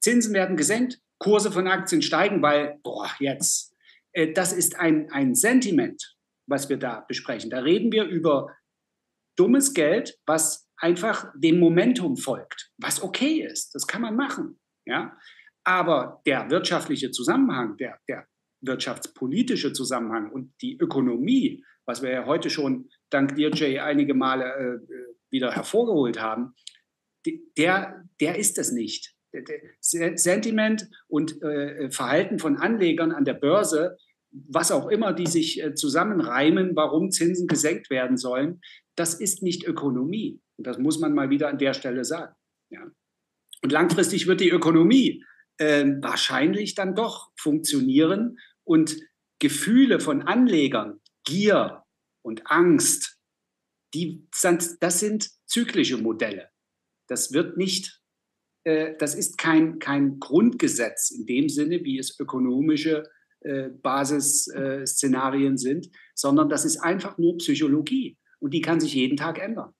Zinsen werden gesenkt, Kurse von Aktien steigen, weil, boah, jetzt, äh, das ist ein, ein Sentiment, was wir da besprechen. Da reden wir über dummes Geld, was einfach dem Momentum folgt, was okay ist. Das kann man machen. Ja? Aber der wirtschaftliche Zusammenhang, der, der wirtschaftspolitische Zusammenhang und die Ökonomie, was wir ja heute schon dank dir, Jay, einige Male äh, wieder hervorgeholt haben, der, der ist es nicht. Sentiment und äh, Verhalten von Anlegern an der Börse, was auch immer, die sich äh, zusammenreimen, warum Zinsen gesenkt werden sollen, das ist nicht Ökonomie. Und das muss man mal wieder an der Stelle sagen. Ja. Und langfristig wird die Ökonomie äh, wahrscheinlich dann doch funktionieren und Gefühle von Anlegern, Gier und Angst, die das sind zyklische Modelle. Das wird nicht, äh, das ist kein, kein Grundgesetz in dem Sinne, wie es ökonomische äh, Basisszenarien sind, sondern das ist einfach nur Psychologie und die kann sich jeden Tag ändern.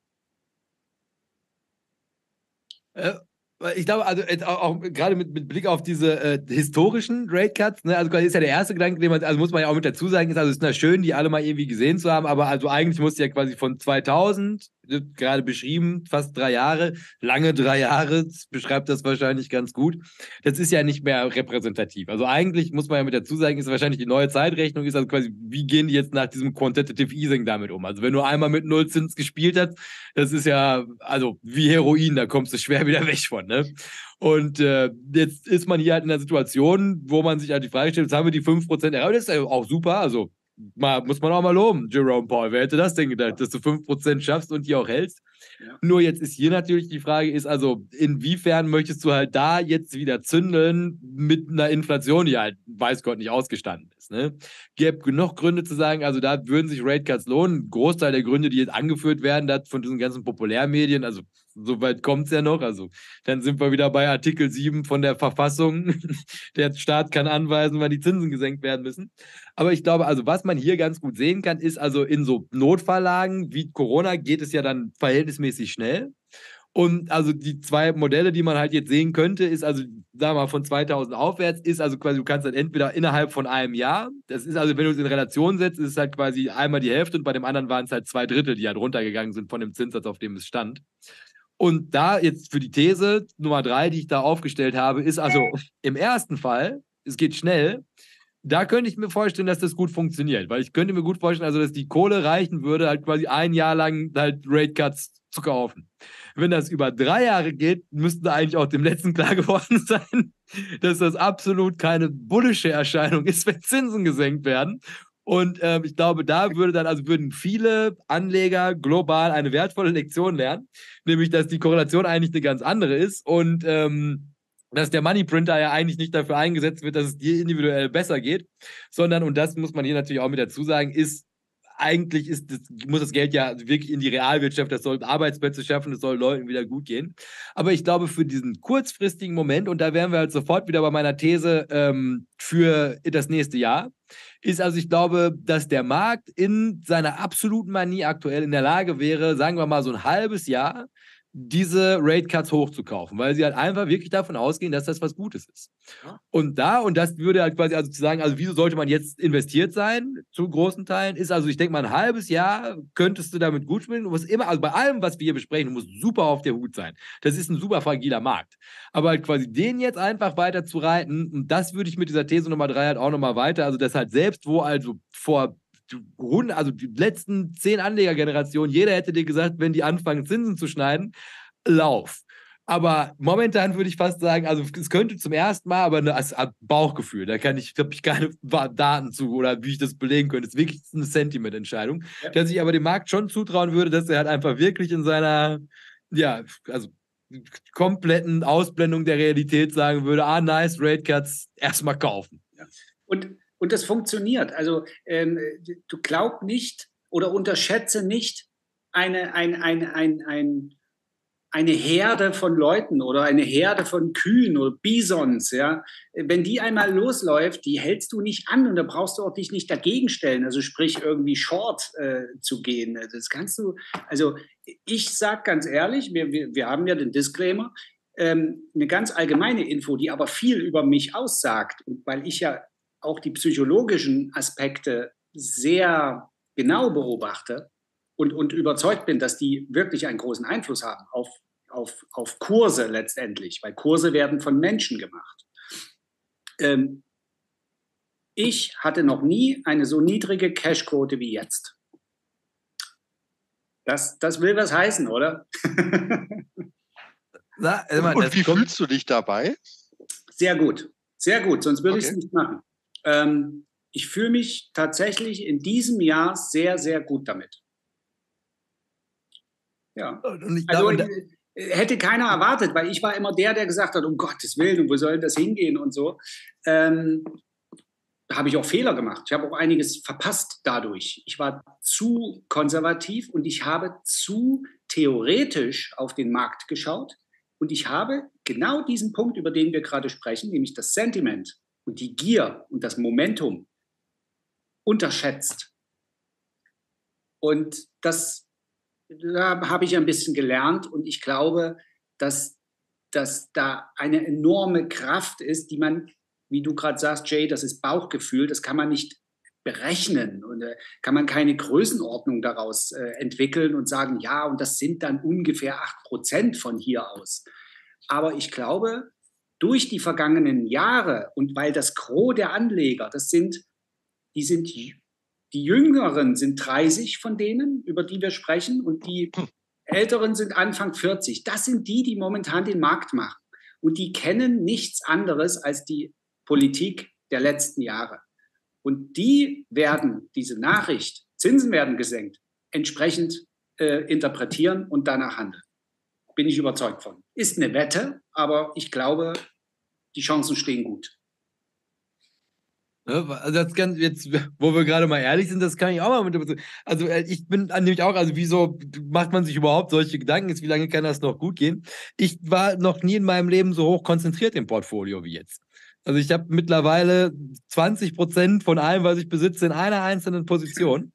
Ich glaube, also auch, gerade mit, mit, Blick auf diese äh, historischen Rate Cuts, ne, also quasi ist ja der erste Gedanke, den man, also muss man ja auch mit dazu sagen, ist, also ist ja schön, die alle mal irgendwie gesehen zu haben, aber also eigentlich musste ja quasi von 2000 gerade beschrieben, fast drei Jahre, lange drei Jahre, beschreibt das wahrscheinlich ganz gut. Das ist ja nicht mehr repräsentativ. Also eigentlich muss man ja mit dazu sagen, ist wahrscheinlich die neue Zeitrechnung, ist also quasi, wie gehen die jetzt nach diesem Quantitative Easing damit um? Also wenn du einmal mit Nullzins gespielt hast, das ist ja, also wie Heroin, da kommst du schwer wieder weg von, ne? Und äh, jetzt ist man hier halt in einer Situation, wo man sich halt die Frage stellt, jetzt haben wir die 5% erreicht, das ist ja auch super, also mal, muss man auch mal loben, Jerome Paul. Wer hätte das denn gedacht, dass du 5% schaffst und die auch hältst? Ja. Nur jetzt ist hier natürlich die Frage, ist also, inwiefern möchtest du halt da jetzt wieder zündeln mit einer Inflation, die halt, weiß Gott, nicht ausgestanden ist. Ne? Gäbe genug Gründe zu sagen, also da würden sich Rate Cuts lohnen. Großteil der Gründe, die jetzt angeführt werden, das von diesen ganzen Populärmedien, also soweit kommt es ja noch. Also dann sind wir wieder bei Artikel 7 von der Verfassung. <laughs> der Staat kann anweisen, wann die Zinsen gesenkt werden müssen. Aber ich glaube, also was man hier ganz gut sehen kann, ist also in so Notfalllagen wie Corona geht es ja dann verhältnismäßig schnell. Und also die zwei Modelle, die man halt jetzt sehen könnte, ist also, sagen wir mal, von 2000 aufwärts, ist also quasi, du kannst dann entweder innerhalb von einem Jahr, das ist also, wenn du es in Relation setzt, ist es halt quasi einmal die Hälfte und bei dem anderen waren es halt zwei Drittel, die halt runtergegangen sind von dem Zinssatz, auf dem es stand. Und da jetzt für die These Nummer drei, die ich da aufgestellt habe, ist also im ersten Fall, es geht schnell, da könnte ich mir vorstellen, dass das gut funktioniert, weil ich könnte mir gut vorstellen, also dass die Kohle reichen würde, halt quasi ein Jahr lang halt Rate Cuts zu kaufen. Wenn das über drei Jahre geht, müsste eigentlich auch dem letzten <laughs> klar geworden sein, dass das absolut keine bullische Erscheinung ist, wenn Zinsen gesenkt werden. Und ähm, ich glaube, da würde dann, also würden viele Anleger global eine wertvolle Lektion lernen, nämlich, dass die Korrelation eigentlich eine ganz andere ist und ähm, dass der Money Printer ja eigentlich nicht dafür eingesetzt wird, dass es dir individuell besser geht, sondern, und das muss man hier natürlich auch mit dazu sagen, ist eigentlich ist das, muss das Geld ja wirklich in die Realwirtschaft, das soll Arbeitsplätze schaffen, das soll Leuten wieder gut gehen. Aber ich glaube, für diesen kurzfristigen Moment, und da wären wir halt sofort wieder bei meiner These ähm, für das nächste Jahr, ist also, ich glaube, dass der Markt in seiner absoluten Manie aktuell in der Lage wäre, sagen wir mal so ein halbes Jahr, diese Rate Cuts hochzukaufen, weil sie halt einfach wirklich davon ausgehen, dass das was Gutes ist. Ja. Und da, und das würde halt quasi also zu sagen, also wieso sollte man jetzt investiert sein, zu großen Teilen, ist also, ich denke mal, ein halbes Jahr könntest du damit gut spielen. Du musst immer, also bei allem, was wir hier besprechen, du musst super auf der Hut sein. Das ist ein super fragiler Markt. Aber halt quasi den jetzt einfach weiter zu reiten, und das würde ich mit dieser These Nummer drei halt auch nochmal weiter, also das halt selbst, wo also vor also die letzten zehn Anlegergenerationen, jeder hätte dir gesagt, wenn die anfangen, Zinsen zu schneiden, lauf. Aber momentan würde ich fast sagen, also es könnte zum ersten Mal, aber eine, als Bauchgefühl, da kann ich, habe ich keine Daten zu oder wie ich das belegen könnte. Es ist wirklich eine Sentiment-Entscheidung, ja. dass ich aber dem Markt schon zutrauen würde, dass er halt einfach wirklich in seiner, ja, also kompletten Ausblendung der Realität sagen würde, ah, nice, Rate Cuts, erstmal kaufen. Ja. Und, und das funktioniert. Also ähm, du glaub nicht oder unterschätze nicht eine, ein, ein, ein, ein eine Herde von Leuten oder eine Herde von Kühen oder Bisons, ja, wenn die einmal losläuft, die hältst du nicht an und da brauchst du auch dich nicht dagegen stellen, also sprich irgendwie short äh, zu gehen. Das kannst du, also ich sag ganz ehrlich, wir, wir, wir haben ja den Disclaimer, ähm, eine ganz allgemeine Info, die aber viel über mich aussagt weil ich ja auch die psychologischen Aspekte sehr genau beobachte, und, und überzeugt bin, dass die wirklich einen großen Einfluss haben auf, auf, auf Kurse letztendlich, weil Kurse werden von Menschen gemacht. Ähm, ich hatte noch nie eine so niedrige Cashquote wie jetzt. Das, das will was heißen, oder? <laughs> Na, mal, und wie fühlst du dich dabei? Sehr gut, sehr gut, sonst würde okay. ich es nicht machen. Ähm, ich fühle mich tatsächlich in diesem Jahr sehr, sehr gut damit. Ja. also, glaube, hätte keiner erwartet, weil ich war immer der, der gesagt hat, um Gottes Willen, und wo soll das hingehen und so. Ähm, da habe ich auch Fehler gemacht. Ich habe auch einiges verpasst dadurch. Ich war zu konservativ und ich habe zu theoretisch auf den Markt geschaut. Und ich habe genau diesen Punkt, über den wir gerade sprechen, nämlich das Sentiment und die Gier und das Momentum unterschätzt. Und das da habe ich ein bisschen gelernt und ich glaube, dass, dass da eine enorme Kraft ist, die man, wie du gerade sagst, Jay, das ist Bauchgefühl, das kann man nicht berechnen und äh, kann man keine Größenordnung daraus äh, entwickeln und sagen, ja, und das sind dann ungefähr 8% von hier aus. Aber ich glaube, durch die vergangenen Jahre und weil das Gros der Anleger, das sind, die sind die Jüngeren sind 30 von denen, über die wir sprechen, und die Älteren sind Anfang 40. Das sind die, die momentan den Markt machen. Und die kennen nichts anderes als die Politik der letzten Jahre. Und die werden diese Nachricht, Zinsen werden gesenkt, entsprechend äh, interpretieren und danach handeln. Bin ich überzeugt von. Ist eine Wette, aber ich glaube, die Chancen stehen gut. Ne, also das kann jetzt, wo wir gerade mal ehrlich sind, das kann ich auch mal mit. Also äh, ich bin nämlich auch, also wieso macht man sich überhaupt solche Gedanken? Jetzt, wie lange kann das noch gut gehen? Ich war noch nie in meinem Leben so hoch konzentriert im Portfolio wie jetzt. Also ich habe mittlerweile 20 Prozent von allem, was ich besitze, in einer einzelnen Position.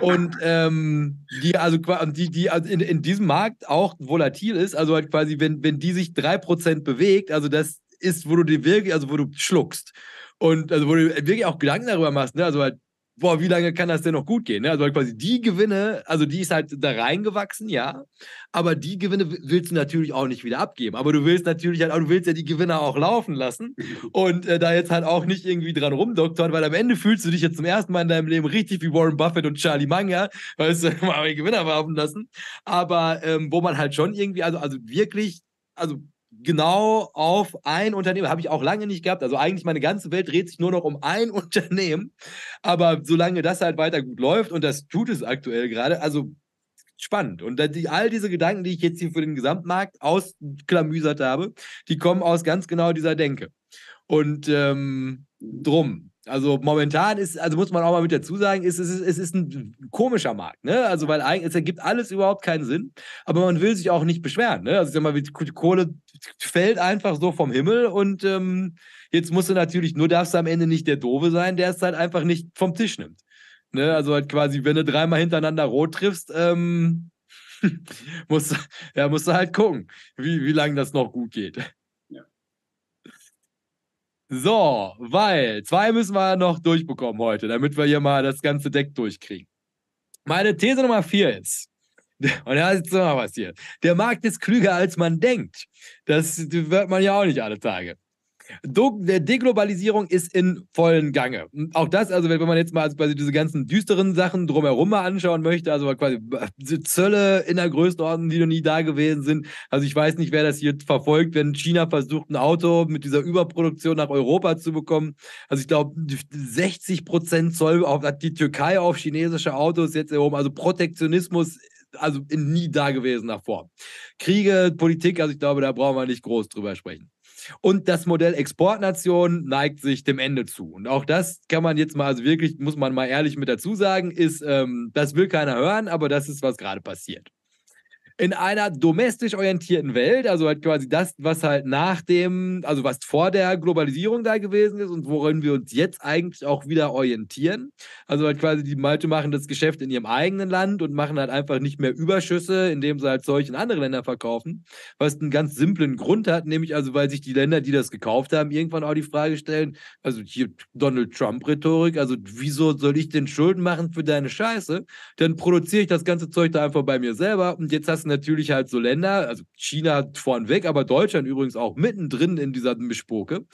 Und ähm, die also die, die also in, in diesem Markt auch volatil ist, also halt quasi, wenn, wenn die sich drei Prozent bewegt, also das ist, wo du die wirklich, also wo du schluckst. Und also, wo du wirklich auch Gedanken darüber machst, ne? Also halt, boah, wie lange kann das denn noch gut gehen? Ne? Also halt quasi die Gewinne, also die ist halt da reingewachsen, ja. Aber die Gewinne willst du natürlich auch nicht wieder abgeben. Aber du willst natürlich halt auch, du willst ja die Gewinner auch laufen lassen <laughs> und äh, da jetzt halt auch nicht irgendwie dran rumdoktern, weil am Ende fühlst du dich jetzt zum ersten Mal in deinem Leben richtig wie Warren Buffett und Charlie Manga, weißt du, <laughs> mal die Gewinner laufen lassen. Aber ähm, wo man halt schon irgendwie, also, also wirklich, also genau auf ein Unternehmen. Habe ich auch lange nicht gehabt. Also eigentlich meine ganze Welt dreht sich nur noch um ein <laughs> Unternehmen. Aber solange das halt weiter gut läuft und das tut es aktuell gerade, also spannend. Und all diese Gedanken, die ich jetzt hier für den Gesamtmarkt ausklamüsert habe, die kommen aus ganz genau dieser Denke. Und ähm, drum, also momentan ist, also muss man auch mal mit dazu sagen, ist, es, ist, es ist ein komischer Markt, ne? Also weil eigentlich, es ergibt alles überhaupt keinen Sinn, aber man will sich auch nicht beschweren, ne? Also ich sag mal, die Kohle fällt einfach so vom Himmel und ähm, jetzt musst du natürlich, nur darfst du am Ende nicht der Doofe sein, der es halt einfach nicht vom Tisch nimmt. Ne? Also halt quasi, wenn du dreimal hintereinander rot triffst, ähm, <laughs> musst, ja, musst du halt gucken, wie, wie lange das noch gut geht. So, weil zwei müssen wir noch durchbekommen heute, damit wir hier mal das ganze Deck durchkriegen. Meine These Nummer vier ist, <laughs> und da ist noch was hier. Der Markt ist klüger, als man denkt. Das hört man ja auch nicht alle Tage. Der Deglobalisierung ist in vollen Gange. Auch das, also wenn man jetzt mal quasi diese ganzen düsteren Sachen drumherum mal anschauen möchte, also quasi Zölle in der Größenordnung, die noch nie da gewesen sind. Also ich weiß nicht, wer das hier verfolgt, wenn China versucht, ein Auto mit dieser Überproduktion nach Europa zu bekommen. Also ich glaube, 60 Prozent Zoll auf, hat die Türkei auf chinesische Autos jetzt erhoben. Also Protektionismus also nie da gewesen davor. Kriege, Politik, also ich glaube, da brauchen wir nicht groß drüber sprechen. Und das Modell Exportnation neigt sich dem Ende zu. Und auch das kann man jetzt mal, also wirklich, muss man mal ehrlich mit dazu sagen, ist, ähm, das will keiner hören, aber das ist, was gerade passiert in einer domestisch orientierten Welt, also halt quasi das, was halt nach dem, also was vor der Globalisierung da gewesen ist und worin wir uns jetzt eigentlich auch wieder orientieren. Also halt quasi die Malte machen das Geschäft in ihrem eigenen Land und machen halt einfach nicht mehr Überschüsse, indem sie halt Zeug in andere Länder verkaufen, was einen ganz simplen Grund hat, nämlich also weil sich die Länder, die das gekauft haben, irgendwann auch die Frage stellen, also hier Donald Trump Rhetorik, also wieso soll ich denn Schulden machen für deine Scheiße? Dann produziere ich das ganze Zeug da einfach bei mir selber und jetzt hast natürlich halt so Länder, also China vornweg, aber Deutschland übrigens auch mittendrin in dieser Mischpoke,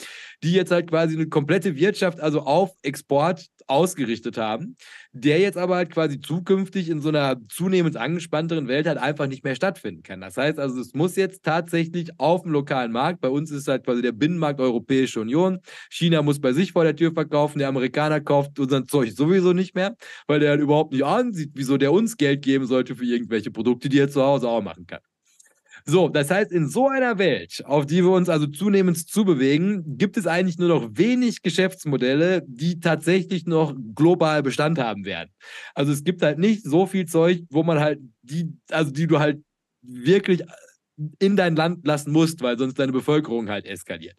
die jetzt halt quasi eine komplette Wirtschaft, also auf Export ausgerichtet haben, der jetzt aber halt quasi zukünftig in so einer zunehmend angespannteren Welt halt einfach nicht mehr stattfinden kann. Das heißt also, es muss jetzt tatsächlich auf dem lokalen Markt, bei uns ist halt quasi der Binnenmarkt Europäische Union, China muss bei sich vor der Tür verkaufen, der Amerikaner kauft unser Zeug sowieso nicht mehr, weil der halt überhaupt nicht ansieht, wieso der uns Geld geben sollte für irgendwelche Produkte, die er zu Hause auch machen kann. So, das heißt, in so einer Welt, auf die wir uns also zunehmend zubewegen, gibt es eigentlich nur noch wenig Geschäftsmodelle, die tatsächlich noch global Bestand haben werden. Also es gibt halt nicht so viel Zeug, wo man halt die, also die du halt wirklich in dein Land lassen musst, weil sonst deine Bevölkerung halt eskaliert.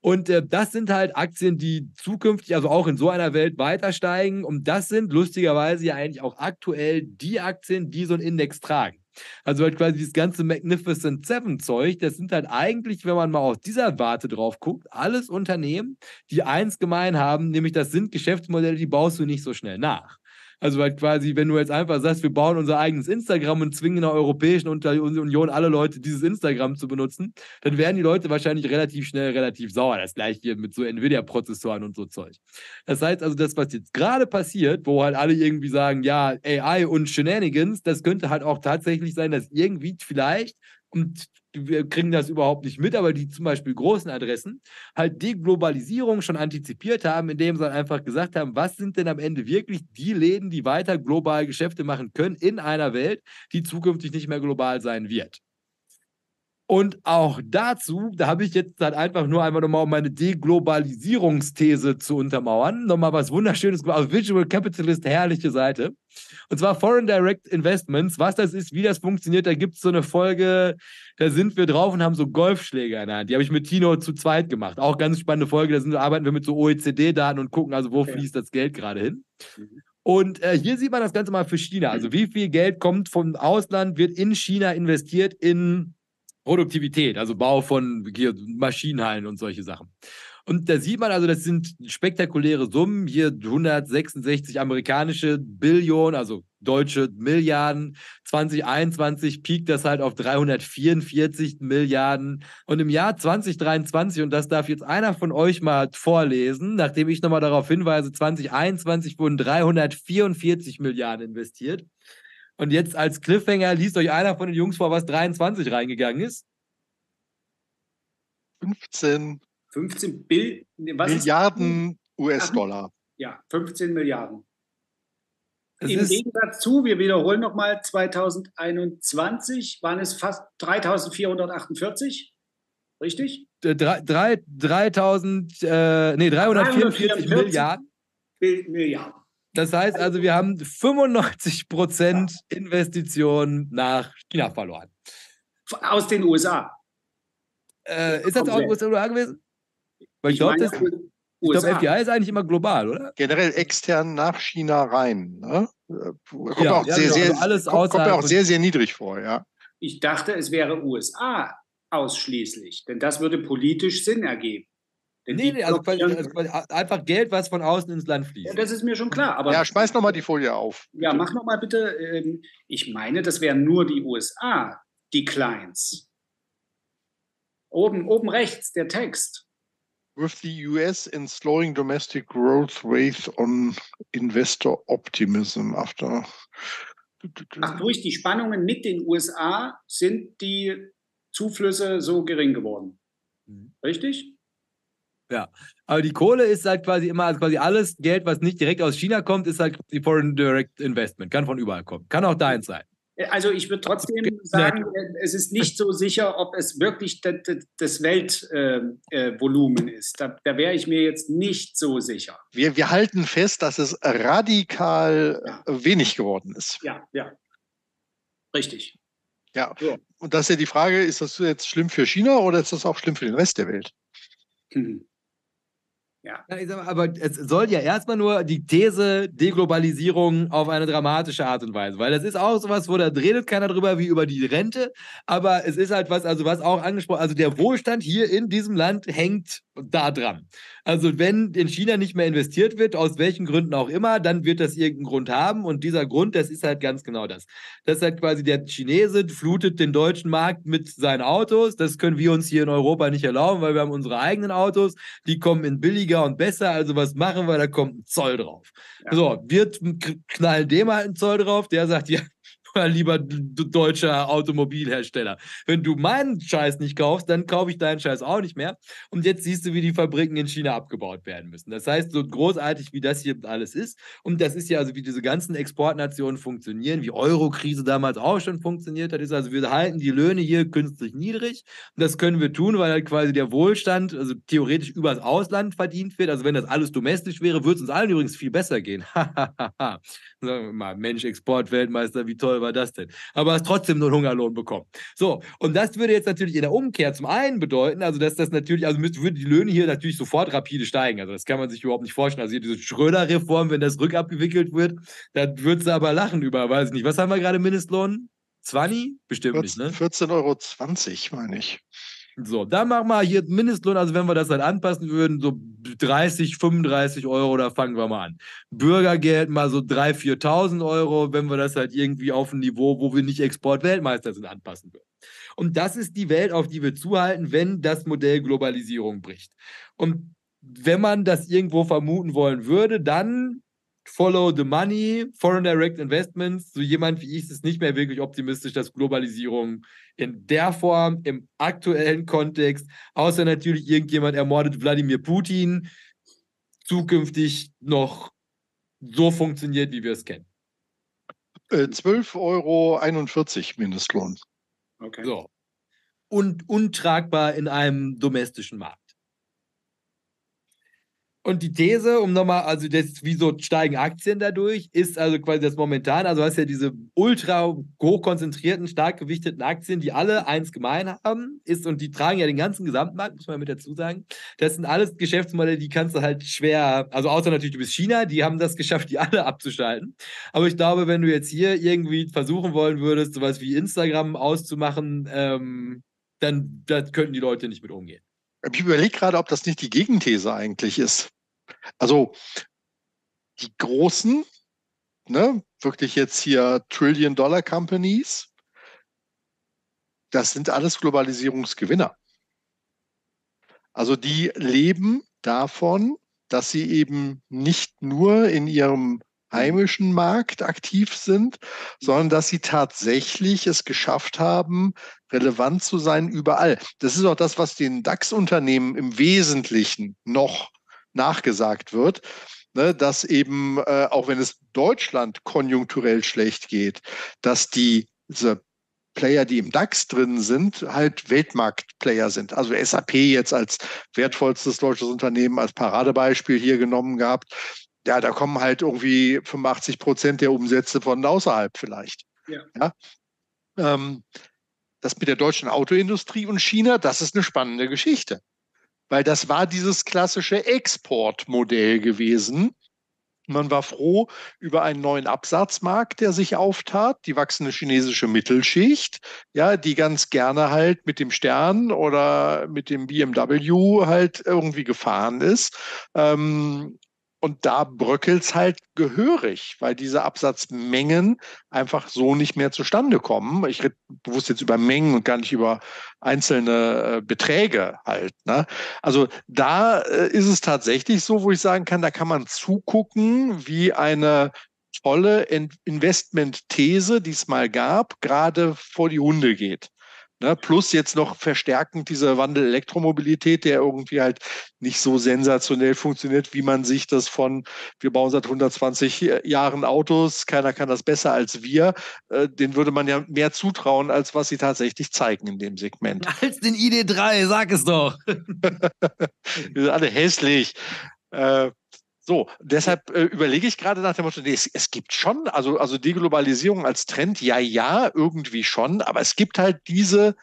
Und äh, das sind halt Aktien, die zukünftig, also auch in so einer Welt weiter steigen. Und das sind lustigerweise ja eigentlich auch aktuell die Aktien, die so einen Index tragen. Also halt quasi dieses ganze Magnificent Seven Zeug, das sind halt eigentlich, wenn man mal aus dieser Warte drauf guckt, alles Unternehmen, die eins gemein haben, nämlich das sind Geschäftsmodelle, die baust du nicht so schnell nach. Also halt quasi, wenn du jetzt einfach sagst, wir bauen unser eigenes Instagram und zwingen in der Europäischen Union alle Leute, dieses Instagram zu benutzen, dann werden die Leute wahrscheinlich relativ schnell relativ sauer. Das gleiche hier mit so Nvidia-Prozessoren und so Zeug. Das heißt also, das, was jetzt gerade passiert, wo halt alle irgendwie sagen, ja, AI und Shenanigans, das könnte halt auch tatsächlich sein, dass irgendwie vielleicht und wir kriegen das überhaupt nicht mit, aber die zum Beispiel großen Adressen halt die Globalisierung schon antizipiert haben, indem sie einfach gesagt haben, was sind denn am Ende wirklich die Läden, die weiter global Geschäfte machen können in einer Welt, die zukünftig nicht mehr global sein wird. Und auch dazu, da habe ich jetzt halt einfach nur einmal nochmal, um meine Deglobalisierungsthese zu untermauern, nochmal was Wunderschönes, also Visual Capitalist, herrliche Seite. Und zwar Foreign Direct Investments. Was das ist, wie das funktioniert, da gibt es so eine Folge, da sind wir drauf und haben so Golfschläger in der Hand. Die habe ich mit Tino zu zweit gemacht. Auch ganz spannende Folge, da sind, arbeiten wir mit so OECD-Daten und gucken also, wo okay. fließt das Geld gerade hin. Mhm. Und äh, hier sieht man das Ganze mal für China. Also wie viel Geld kommt vom Ausland, wird in China investiert in Produktivität, also Bau von Maschinenhallen und solche Sachen. Und da sieht man also, das sind spektakuläre Summen. Hier 166 amerikanische Billionen, also deutsche Milliarden. 2021 piekt das halt auf 344 Milliarden. Und im Jahr 2023, und das darf jetzt einer von euch mal vorlesen, nachdem ich nochmal darauf hinweise, 2021 wurden 344 Milliarden investiert. Und jetzt als Cliffhanger liest euch einer von den Jungs vor, was 23 reingegangen ist. 15, 15 Bill, Milliarden US-Dollar. Ja, 15 Milliarden. Es Im Gegensatz zu, wir wiederholen nochmal, 2021 waren es fast 3448, richtig? 3, 3, 3000, äh, nee, 344 Milliarden. Milliarden. Das heißt also, wir haben 95 Prozent Investitionen nach China verloren. Aus den USA. Äh, ist das auch aus den USA gewesen? Weil ich, ich glaube, das. Ich glaube, ist eigentlich immer global, oder? Generell extern nach China rein. Ne? Kommt, ja, auch, ja, sehr, genau. sehr, also alles kommt, kommt auch sehr, sehr niedrig vor, ja. Ich dachte, es wäre USA ausschließlich, denn das würde politisch Sinn ergeben. Nee, nee, also, quasi, also quasi einfach Geld, was von außen ins Land fließt. Ja, das ist mir schon klar. Aber ja, schmeiß nochmal die Folie auf. Bitte. Ja, mach nochmal bitte. Ähm, ich meine, das wären nur die USA, die Clients. Oben, oben rechts, der Text. With the US in slowing domestic growth weighs on investor optimism after. Ach, durch die Spannungen mit den USA sind die Zuflüsse so gering geworden. Mhm. Richtig? Ja, aber die Kohle ist halt quasi immer, also quasi alles Geld, was nicht direkt aus China kommt, ist halt die Foreign Direct Investment. Kann von überall kommen. Kann auch deins sein. Also ich würde trotzdem sagen, es ist nicht so sicher, ob es wirklich das Weltvolumen äh, ist. Da, da wäre ich mir jetzt nicht so sicher. Wir, wir halten fest, dass es radikal ja. wenig geworden ist. Ja, ja. Richtig. Ja. ja. Und das ist ja die Frage, ist das jetzt schlimm für China oder ist das auch schlimm für den Rest der Welt? Mhm. Ja. Mal, aber es soll ja erstmal nur die These Deglobalisierung auf eine dramatische Art und Weise, weil das ist auch sowas, wo da redet keiner drüber wie über die Rente, aber es ist halt was, also was auch angesprochen, also der Wohlstand hier in diesem Land hängt da dran. Also wenn in China nicht mehr investiert wird, aus welchen Gründen auch immer, dann wird das irgendeinen Grund haben und dieser Grund, das ist halt ganz genau das. Das ist halt quasi der Chinese flutet den deutschen Markt mit seinen Autos, das können wir uns hier in Europa nicht erlauben, weil wir haben unsere eigenen Autos, die kommen in billiger und besser, also was machen wir? Da kommt ein Zoll drauf. Ja. So, wird knallen dem halt ein Zoll drauf, der sagt, ja, lieber deutscher Automobilhersteller. Wenn du meinen Scheiß nicht kaufst, dann kaufe ich deinen Scheiß auch nicht mehr. Und jetzt siehst du, wie die Fabriken in China abgebaut werden müssen. Das heißt, so großartig wie das hier alles ist, und das ist ja also, wie diese ganzen Exportnationen funktionieren, wie Euro-Krise damals auch schon funktioniert hat, ist also, wir halten die Löhne hier künstlich niedrig. Und das können wir tun, weil halt quasi der Wohlstand, also theoretisch übers Ausland verdient wird. Also wenn das alles domestisch wäre, würde es uns allen übrigens viel besser gehen. Sagen wir mal, Mensch, Exportweltmeister, wie toll war das denn? Aber hast trotzdem nur einen Hungerlohn bekommen. So, und das würde jetzt natürlich in der Umkehr zum einen bedeuten, also dass das natürlich, also müsste, würden die Löhne hier natürlich sofort rapide steigen. Also das kann man sich überhaupt nicht vorstellen. Also hier diese Schröder-Reform, wenn das rückabgewickelt wird, dann würdest du aber lachen über, weiß ich nicht. Was haben wir gerade Mindestlohn? 20? Bestimmt 14, nicht, ne? 14,20 Euro, meine ich. So, dann machen wir hier Mindestlohn, also wenn wir das dann anpassen würden, so 30, 35 Euro, da fangen wir mal an. Bürgergeld mal so 3.000, 4.000 Euro, wenn wir das halt irgendwie auf ein Niveau, wo wir nicht Exportweltmeister sind, anpassen würden. Und das ist die Welt, auf die wir zuhalten, wenn das Modell Globalisierung bricht. Und wenn man das irgendwo vermuten wollen würde, dann Follow the Money, Foreign Direct Investments. So jemand wie ich ist nicht mehr wirklich optimistisch, dass Globalisierung in der Form, im aktuellen Kontext, außer natürlich irgendjemand ermordet Wladimir Putin, zukünftig noch so funktioniert, wie wir es kennen. Äh, 12,41 Euro Mindestlohn. Okay. So. Und untragbar in einem domestischen Markt. Und die These, um nochmal, also das, wieso steigen Aktien dadurch, ist also quasi das momentan, also hast ja diese ultra hochkonzentrierten, stark gewichteten Aktien, die alle eins gemein haben, ist, und die tragen ja den ganzen Gesamtmarkt, muss man mit dazu sagen. Das sind alles Geschäftsmodelle, die kannst du halt schwer, also außer natürlich du bist China, die haben das geschafft, die alle abzuschalten. Aber ich glaube, wenn du jetzt hier irgendwie versuchen wollen würdest, sowas wie Instagram auszumachen, ähm, dann da könnten die Leute nicht mit umgehen. Ich überlege gerade, ob das nicht die Gegenthese eigentlich ist. Also die großen, ne, wirklich jetzt hier Trillion-Dollar-Companies, das sind alles Globalisierungsgewinner. Also die leben davon, dass sie eben nicht nur in ihrem heimischen Markt aktiv sind, sondern dass sie tatsächlich es geschafft haben, relevant zu sein überall. Das ist auch das, was den DAX-Unternehmen im Wesentlichen noch nachgesagt wird, ne, dass eben, äh, auch wenn es Deutschland konjunkturell schlecht geht, dass die, diese Player, die im DAX drin sind, halt Weltmarktplayer sind. Also SAP jetzt als wertvollstes deutsches Unternehmen als Paradebeispiel hier genommen gehabt ja, da kommen halt irgendwie 85 Prozent der Umsätze von außerhalb vielleicht. Ja. ja? Ähm, das mit der deutschen Autoindustrie und China, das ist eine spannende Geschichte. Weil das war dieses klassische Exportmodell gewesen. Man war froh über einen neuen Absatzmarkt, der sich auftat, die wachsende chinesische Mittelschicht, ja, die ganz gerne halt mit dem Stern oder mit dem BMW halt irgendwie gefahren ist. Ähm, Und da bröckelt es halt gehörig, weil diese Absatzmengen einfach so nicht mehr zustande kommen. Ich rede bewusst jetzt über Mengen und gar nicht über einzelne äh, Beträge halt. Ne? Also da äh, ist es tatsächlich so, wo ich sagen kann, da kann man zugucken, wie eine tolle Investment-These, die es mal gab, gerade vor die Hunde geht. Ne, plus jetzt noch verstärkend dieser Wandel Elektromobilität, der irgendwie halt nicht so sensationell funktioniert, wie man sich das von, wir bauen seit 120 Jahren Autos, keiner kann das besser als wir, äh, den würde man ja mehr zutrauen, als was sie tatsächlich zeigen in dem Segment. <laughs> Als den ID3, sag es doch. <laughs> Wir sind alle hässlich. Äh, so, deshalb äh, überlege ich gerade nach dem Motto, nee, es, es, gibt schon, also, also Deglobalisierung als Trend, ja, ja, irgendwie schon, aber es gibt halt diese,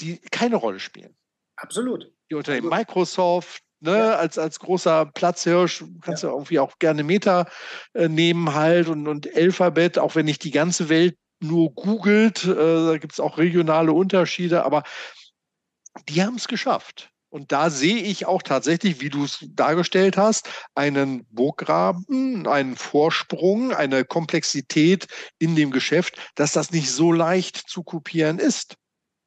die keine Rolle spielen. Absolut. Die Unternehmen Microsoft, ne, ja. als, als großer Platzhirsch, kannst ja. du irgendwie auch gerne Meta äh, nehmen halt und, und Alphabet, auch wenn nicht die ganze Welt nur googelt, äh, da gibt es auch regionale Unterschiede, aber die haben es geschafft. Und da sehe ich auch tatsächlich, wie du es dargestellt hast, einen Burggraben, einen Vorsprung, eine Komplexität in dem Geschäft, dass das nicht so leicht zu kopieren ist.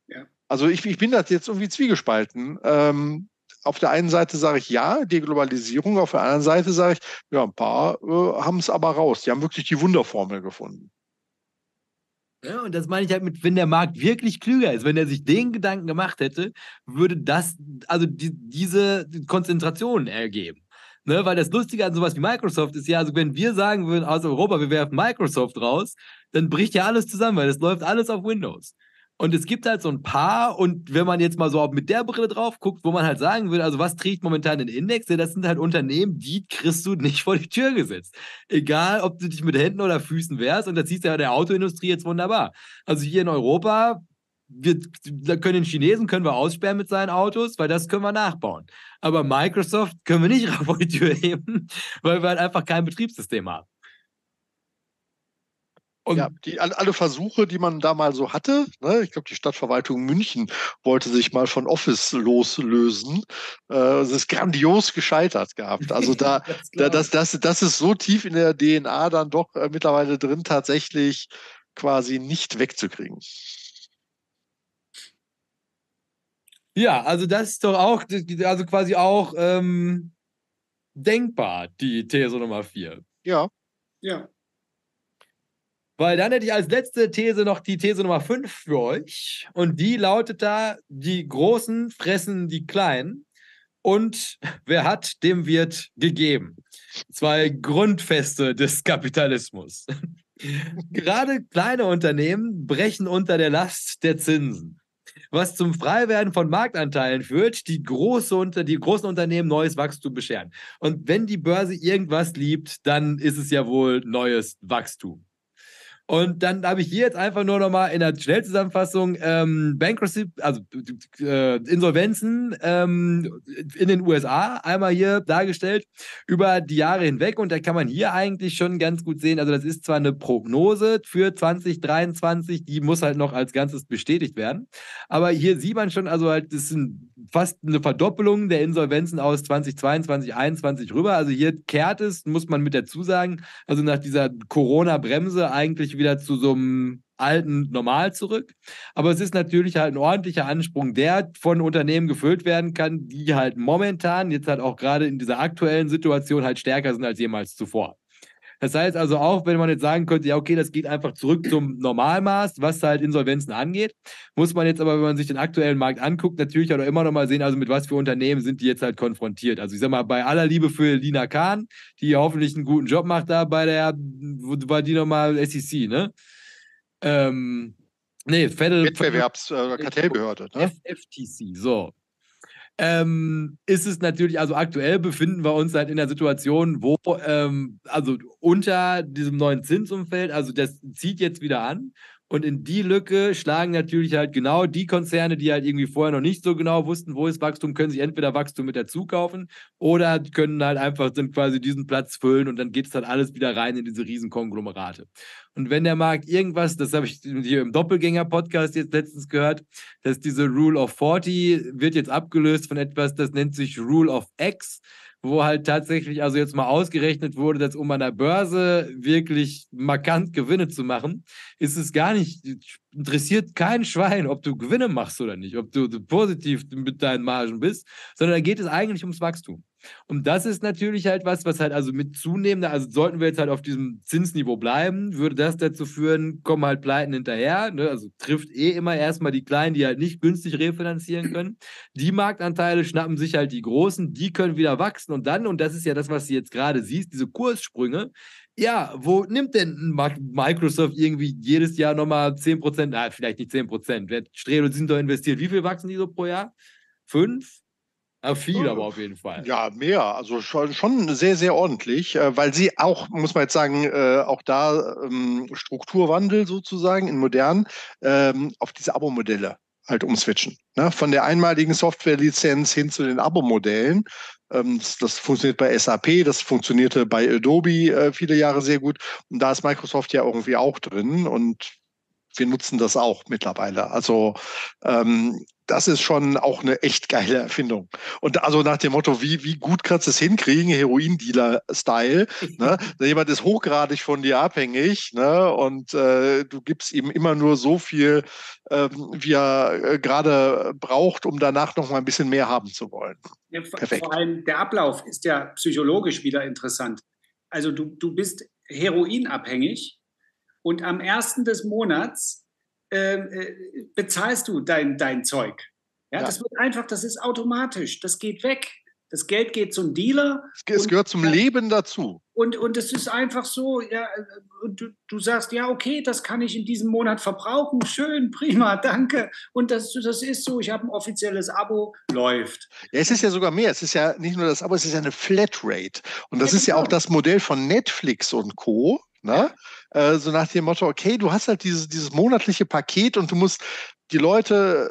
Ja. Also ich, ich bin da jetzt irgendwie zwiegespalten. Ähm, auf der einen Seite sage ich ja, Deglobalisierung, auf der anderen Seite sage ich, ja, ein paar äh, haben es aber raus. Die haben wirklich die Wunderformel gefunden. Ja, und das meine ich halt mit, wenn der Markt wirklich klüger ist, wenn er sich den Gedanken gemacht hätte, würde das, also die, diese Konzentration ergeben. Ne, weil das Lustige an sowas wie Microsoft ist ja, also wenn wir sagen würden aus Europa, wir werfen Microsoft raus, dann bricht ja alles zusammen, weil es läuft alles auf Windows. Und es gibt halt so ein paar, und wenn man jetzt mal so mit der Brille drauf guckt, wo man halt sagen will, also was trägt momentan den Index, ja, das sind halt Unternehmen, die kriegst du nicht <laughs> vor die Tür gesetzt. Egal, ob du dich mit Händen oder Füßen wehrst, und das siehst du ja der Autoindustrie jetzt wunderbar. Also hier in Europa, wir, da können den Chinesen können wir aussperren mit seinen Autos, weil das können wir nachbauen. Aber Microsoft können wir nicht <laughs> vor die Tür heben, weil wir halt einfach kein Betriebssystem haben. Und ja, die, alle Versuche, die man da mal so hatte, ne, ich glaube, die Stadtverwaltung München wollte sich mal von Office loslösen. Äh, es ist grandios gescheitert gehabt. Also da, <laughs> das, da das, das, das ist so tief in der DNA dann doch äh, mittlerweile drin, tatsächlich quasi nicht wegzukriegen. Ja, also das ist doch auch, also quasi auch ähm, denkbar, die These Nummer vier. Ja. Ja. Weil dann hätte ich als letzte These noch die These Nummer 5 für euch. Und die lautet da: Die Großen fressen die Kleinen. Und wer hat, dem wird gegeben. Zwei Grundfeste des Kapitalismus. <laughs> Gerade kleine Unternehmen brechen unter der Last der Zinsen was zum Freiwerden von Marktanteilen führt, die, große unter, die großen Unternehmen neues Wachstum bescheren. Und wenn die Börse irgendwas liebt, dann ist es ja wohl neues Wachstum. Und dann habe ich hier jetzt einfach nur nochmal in der Schnellzusammenfassung ähm, Bankruptcy, also äh, Insolvenzen ähm, in den USA einmal hier dargestellt über die Jahre hinweg. Und da kann man hier eigentlich schon ganz gut sehen, also das ist zwar eine Prognose für 2023, die muss halt noch als Ganzes bestätigt werden. Aber hier sieht man schon, also halt, das ein, fast eine Verdoppelung der Insolvenzen aus 2022, 2021 rüber. Also hier kehrt es, muss man mit dazu sagen, also nach dieser Corona-Bremse eigentlich wieder zu so einem alten Normal zurück. Aber es ist natürlich halt ein ordentlicher Ansprung, der von Unternehmen gefüllt werden kann, die halt momentan, jetzt halt auch gerade in dieser aktuellen Situation halt stärker sind als jemals zuvor. Das heißt also auch, wenn man jetzt sagen könnte, ja, okay, das geht einfach zurück zum Normalmaß, was halt Insolvenzen angeht, muss man jetzt aber, wenn man sich den aktuellen Markt anguckt, natürlich auch immer noch mal sehen, also mit was für Unternehmen sind die jetzt halt konfrontiert. Also ich sag mal, bei aller Liebe für Lina Kahn, die hoffentlich einen guten Job macht da bei der, war die nochmal SEC, ne? Ähm, nee, Federal Wettbewerbs-, äh, Kartellbehörde, ne? FTC, so ähm, ist es natürlich, also aktuell befinden wir uns halt in der Situation, wo, ähm, also unter diesem neuen Zinsumfeld, also das zieht jetzt wieder an und in die Lücke schlagen natürlich halt genau die Konzerne, die halt irgendwie vorher noch nicht so genau wussten, wo ist Wachstum, können sich entweder Wachstum mit dazu kaufen oder können halt einfach dann quasi diesen Platz füllen und dann geht es halt alles wieder rein in diese Riesenkonglomerate. Und wenn der Markt irgendwas, das habe ich hier im Doppelgänger-Podcast jetzt letztens gehört, dass diese Rule of 40 wird jetzt abgelöst von etwas, das nennt sich Rule of X wo halt tatsächlich, also jetzt mal ausgerechnet wurde, dass um an der Börse wirklich markant Gewinne zu machen, ist es gar nicht, interessiert kein Schwein, ob du Gewinne machst oder nicht, ob du positiv mit deinen Margen bist, sondern da geht es eigentlich ums Wachstum. Und das ist natürlich halt was, was halt also mit zunehmender, also sollten wir jetzt halt auf diesem Zinsniveau bleiben, würde das dazu führen, kommen halt Pleiten hinterher. Ne? Also trifft eh immer erstmal die Kleinen, die halt nicht günstig refinanzieren können. Die Marktanteile schnappen sich halt die Großen, die können wieder wachsen. Und dann, und das ist ja das, was du jetzt gerade siehst, diese Kurssprünge, ja, wo nimmt denn Microsoft irgendwie jedes Jahr nochmal 10%, na, vielleicht nicht 10%, Strelo sind doch investiert. Wie viel wachsen die so pro Jahr? Fünf? Ja, viel, aber auf jeden Fall. Ja, mehr. Also schon, schon sehr, sehr ordentlich, äh, weil sie auch, muss man jetzt sagen, äh, auch da ähm, Strukturwandel sozusagen in modern ähm, auf diese Abo-Modelle halt umswitchen. Ne? Von der einmaligen Softwarelizenz hin zu den Abo-Modellen. Ähm, das, das, funktioniert bei SAP, das funktionierte bei Adobe äh, viele Jahre sehr gut. Und da ist Microsoft ja irgendwie auch drin und wir nutzen das auch mittlerweile. Also ähm, das ist schon auch eine echt geile Erfindung. Und also nach dem Motto, wie, wie gut kannst du es hinkriegen, Heroin-Dealer-Style. ne? Jemand ist hochgradig von dir abhängig ne? und äh, du gibst ihm immer nur so viel, ähm, wie er äh, gerade braucht, um danach noch mal ein bisschen mehr haben zu wollen. Ja, Perfekt. Vor allem der Ablauf ist ja psychologisch wieder interessant. Also du, du bist heroinabhängig und am ersten des Monats äh, bezahlst du dein, dein Zeug. Ja, ja, das wird einfach, das ist automatisch, das geht weg. Das Geld geht zum Dealer. Es und, gehört zum Leben dazu. Und, und es ist einfach so, ja, du, du sagst, ja, okay, das kann ich in diesem Monat verbrauchen. Schön, <laughs> prima, danke. Und das, das ist so, ich habe ein offizielles Abo, läuft. Ja, es ist ja sogar mehr. Es ist ja nicht nur das Abo, es ist ja eine Flatrate. Und das ja, ist ja auch genau. das Modell von Netflix und Co. Ne? Äh, so nach dem Motto, okay, du hast halt dieses, dieses monatliche Paket und du musst die Leute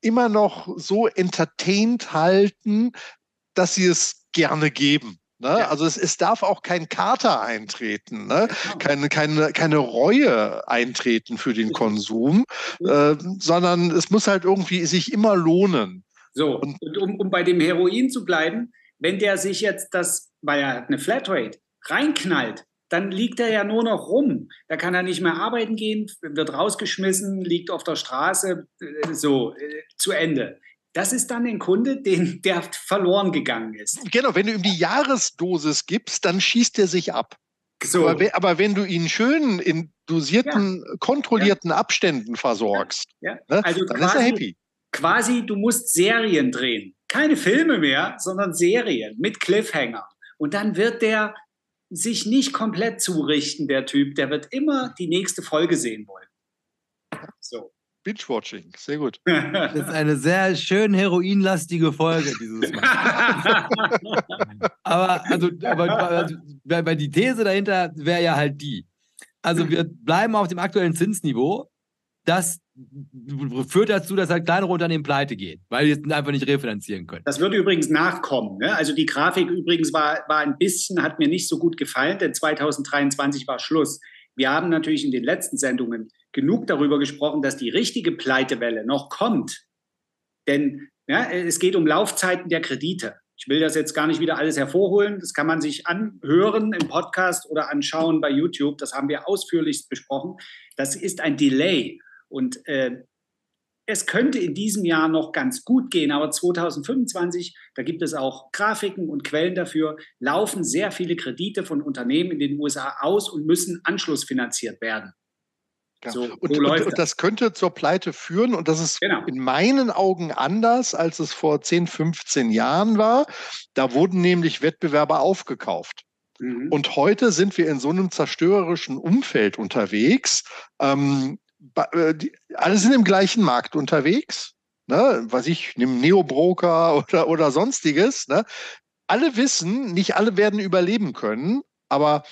immer noch so entertained halten, dass sie es gerne geben. Ne? Ja. Also es, es, darf auch kein Kater eintreten, ne? Genau. keine, keine, keine Reue eintreten für den Konsum, äh, sondern es muss halt irgendwie sich immer lohnen. So, und, und um, um bei dem Heroin zu bleiben, wenn der sich jetzt das, weil er hat eine Flatrate, reinknallt, dann liegt er ja nur noch rum. Da kann er nicht mehr arbeiten gehen, wird rausgeschmissen, liegt auf der Straße, äh, so äh, zu Ende. Das ist dann ein Kunde, den, der verloren gegangen ist. Genau, wenn du ihm die Jahresdosis gibst, dann schießt er sich ab. So. Aber, aber, wenn du ihn schön in dosierten, ja. kontrollierten ja. Abständen versorgst, ja. ne, also dann quasi, ist er happy. Quasi, du musst Serien drehen. Keine Filme mehr, sondern Serien mit Cliffhanger. Und dann wird der sich nicht komplett zurichten, der Typ. Der wird immer die nächste Folge sehen wollen. So. Binge-Watching, sehr gut. <laughs> Das ist eine sehr schön heroinlastige Folge dieses Mal. <laughs> aber, also, aber also, weil die These dahinter wäre ja halt die. Also wir bleiben auf dem aktuellen Zinsniveau. Das führt dazu, dass halt kleinere Unternehmen pleite gehen, weil die jetzt einfach nicht refinanzieren können. Das würde übrigens nachkommen. Ne? Also die Grafik übrigens war, war ein bisschen, hat mir nicht so gut gefallen, denn 2023 war Schluss. Wir haben natürlich in den letzten Sendungen genug darüber gesprochen, dass die richtige Pleitewelle noch kommt. Denn ja, es geht um Laufzeiten der Kredite. Ich will das jetzt gar nicht wieder alles hervorholen. Das kann man sich anhören im Podcast oder anschauen bei YouTube. Das haben wir ausführlichst besprochen. Das ist ein Delay. Und äh, es könnte in diesem Jahr noch ganz gut gehen, aber 2025, da gibt es auch Grafiken und Quellen dafür, laufen sehr viele Kredite von Unternehmen in den USA aus und müssen anschlussfinanziert werden. Ja. So, und, so und, und, das könnte zur Pleite führen und das ist genau. in meinen Augen anders, als es vor 10, 15 Jahren war. Da wurden nämlich Wettbewerber aufgekauft. Mhm. Und heute sind wir in so einem zerstörerischen Umfeld unterwegs. Ähm, äh, alle sind im gleichen Markt unterwegs. Ne? Was ich, nimm Neobroker <laughs> oder, oder sonstiges. Ne? Alle wissen, nicht alle werden überleben können, aber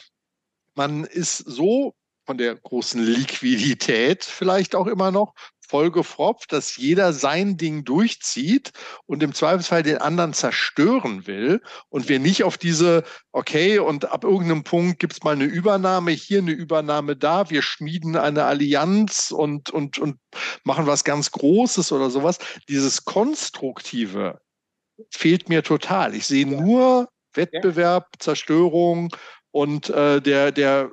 man ist so von der großen Liquidität vielleicht auch immer noch vollgefropft, dass jeder sein Ding durchzieht und im Zweifelsfall den anderen zerstören will und wir nicht auf diese, okay, und ab irgendeinem Punkt gibt es mal eine Übernahme, hier eine Übernahme da, wir schmieden eine Allianz und, und, und machen was ganz Großes oder sowas. Dieses Konstruktive fehlt mir total. Ich sehe nur Wettbewerb. Zerstörung und äh, der, der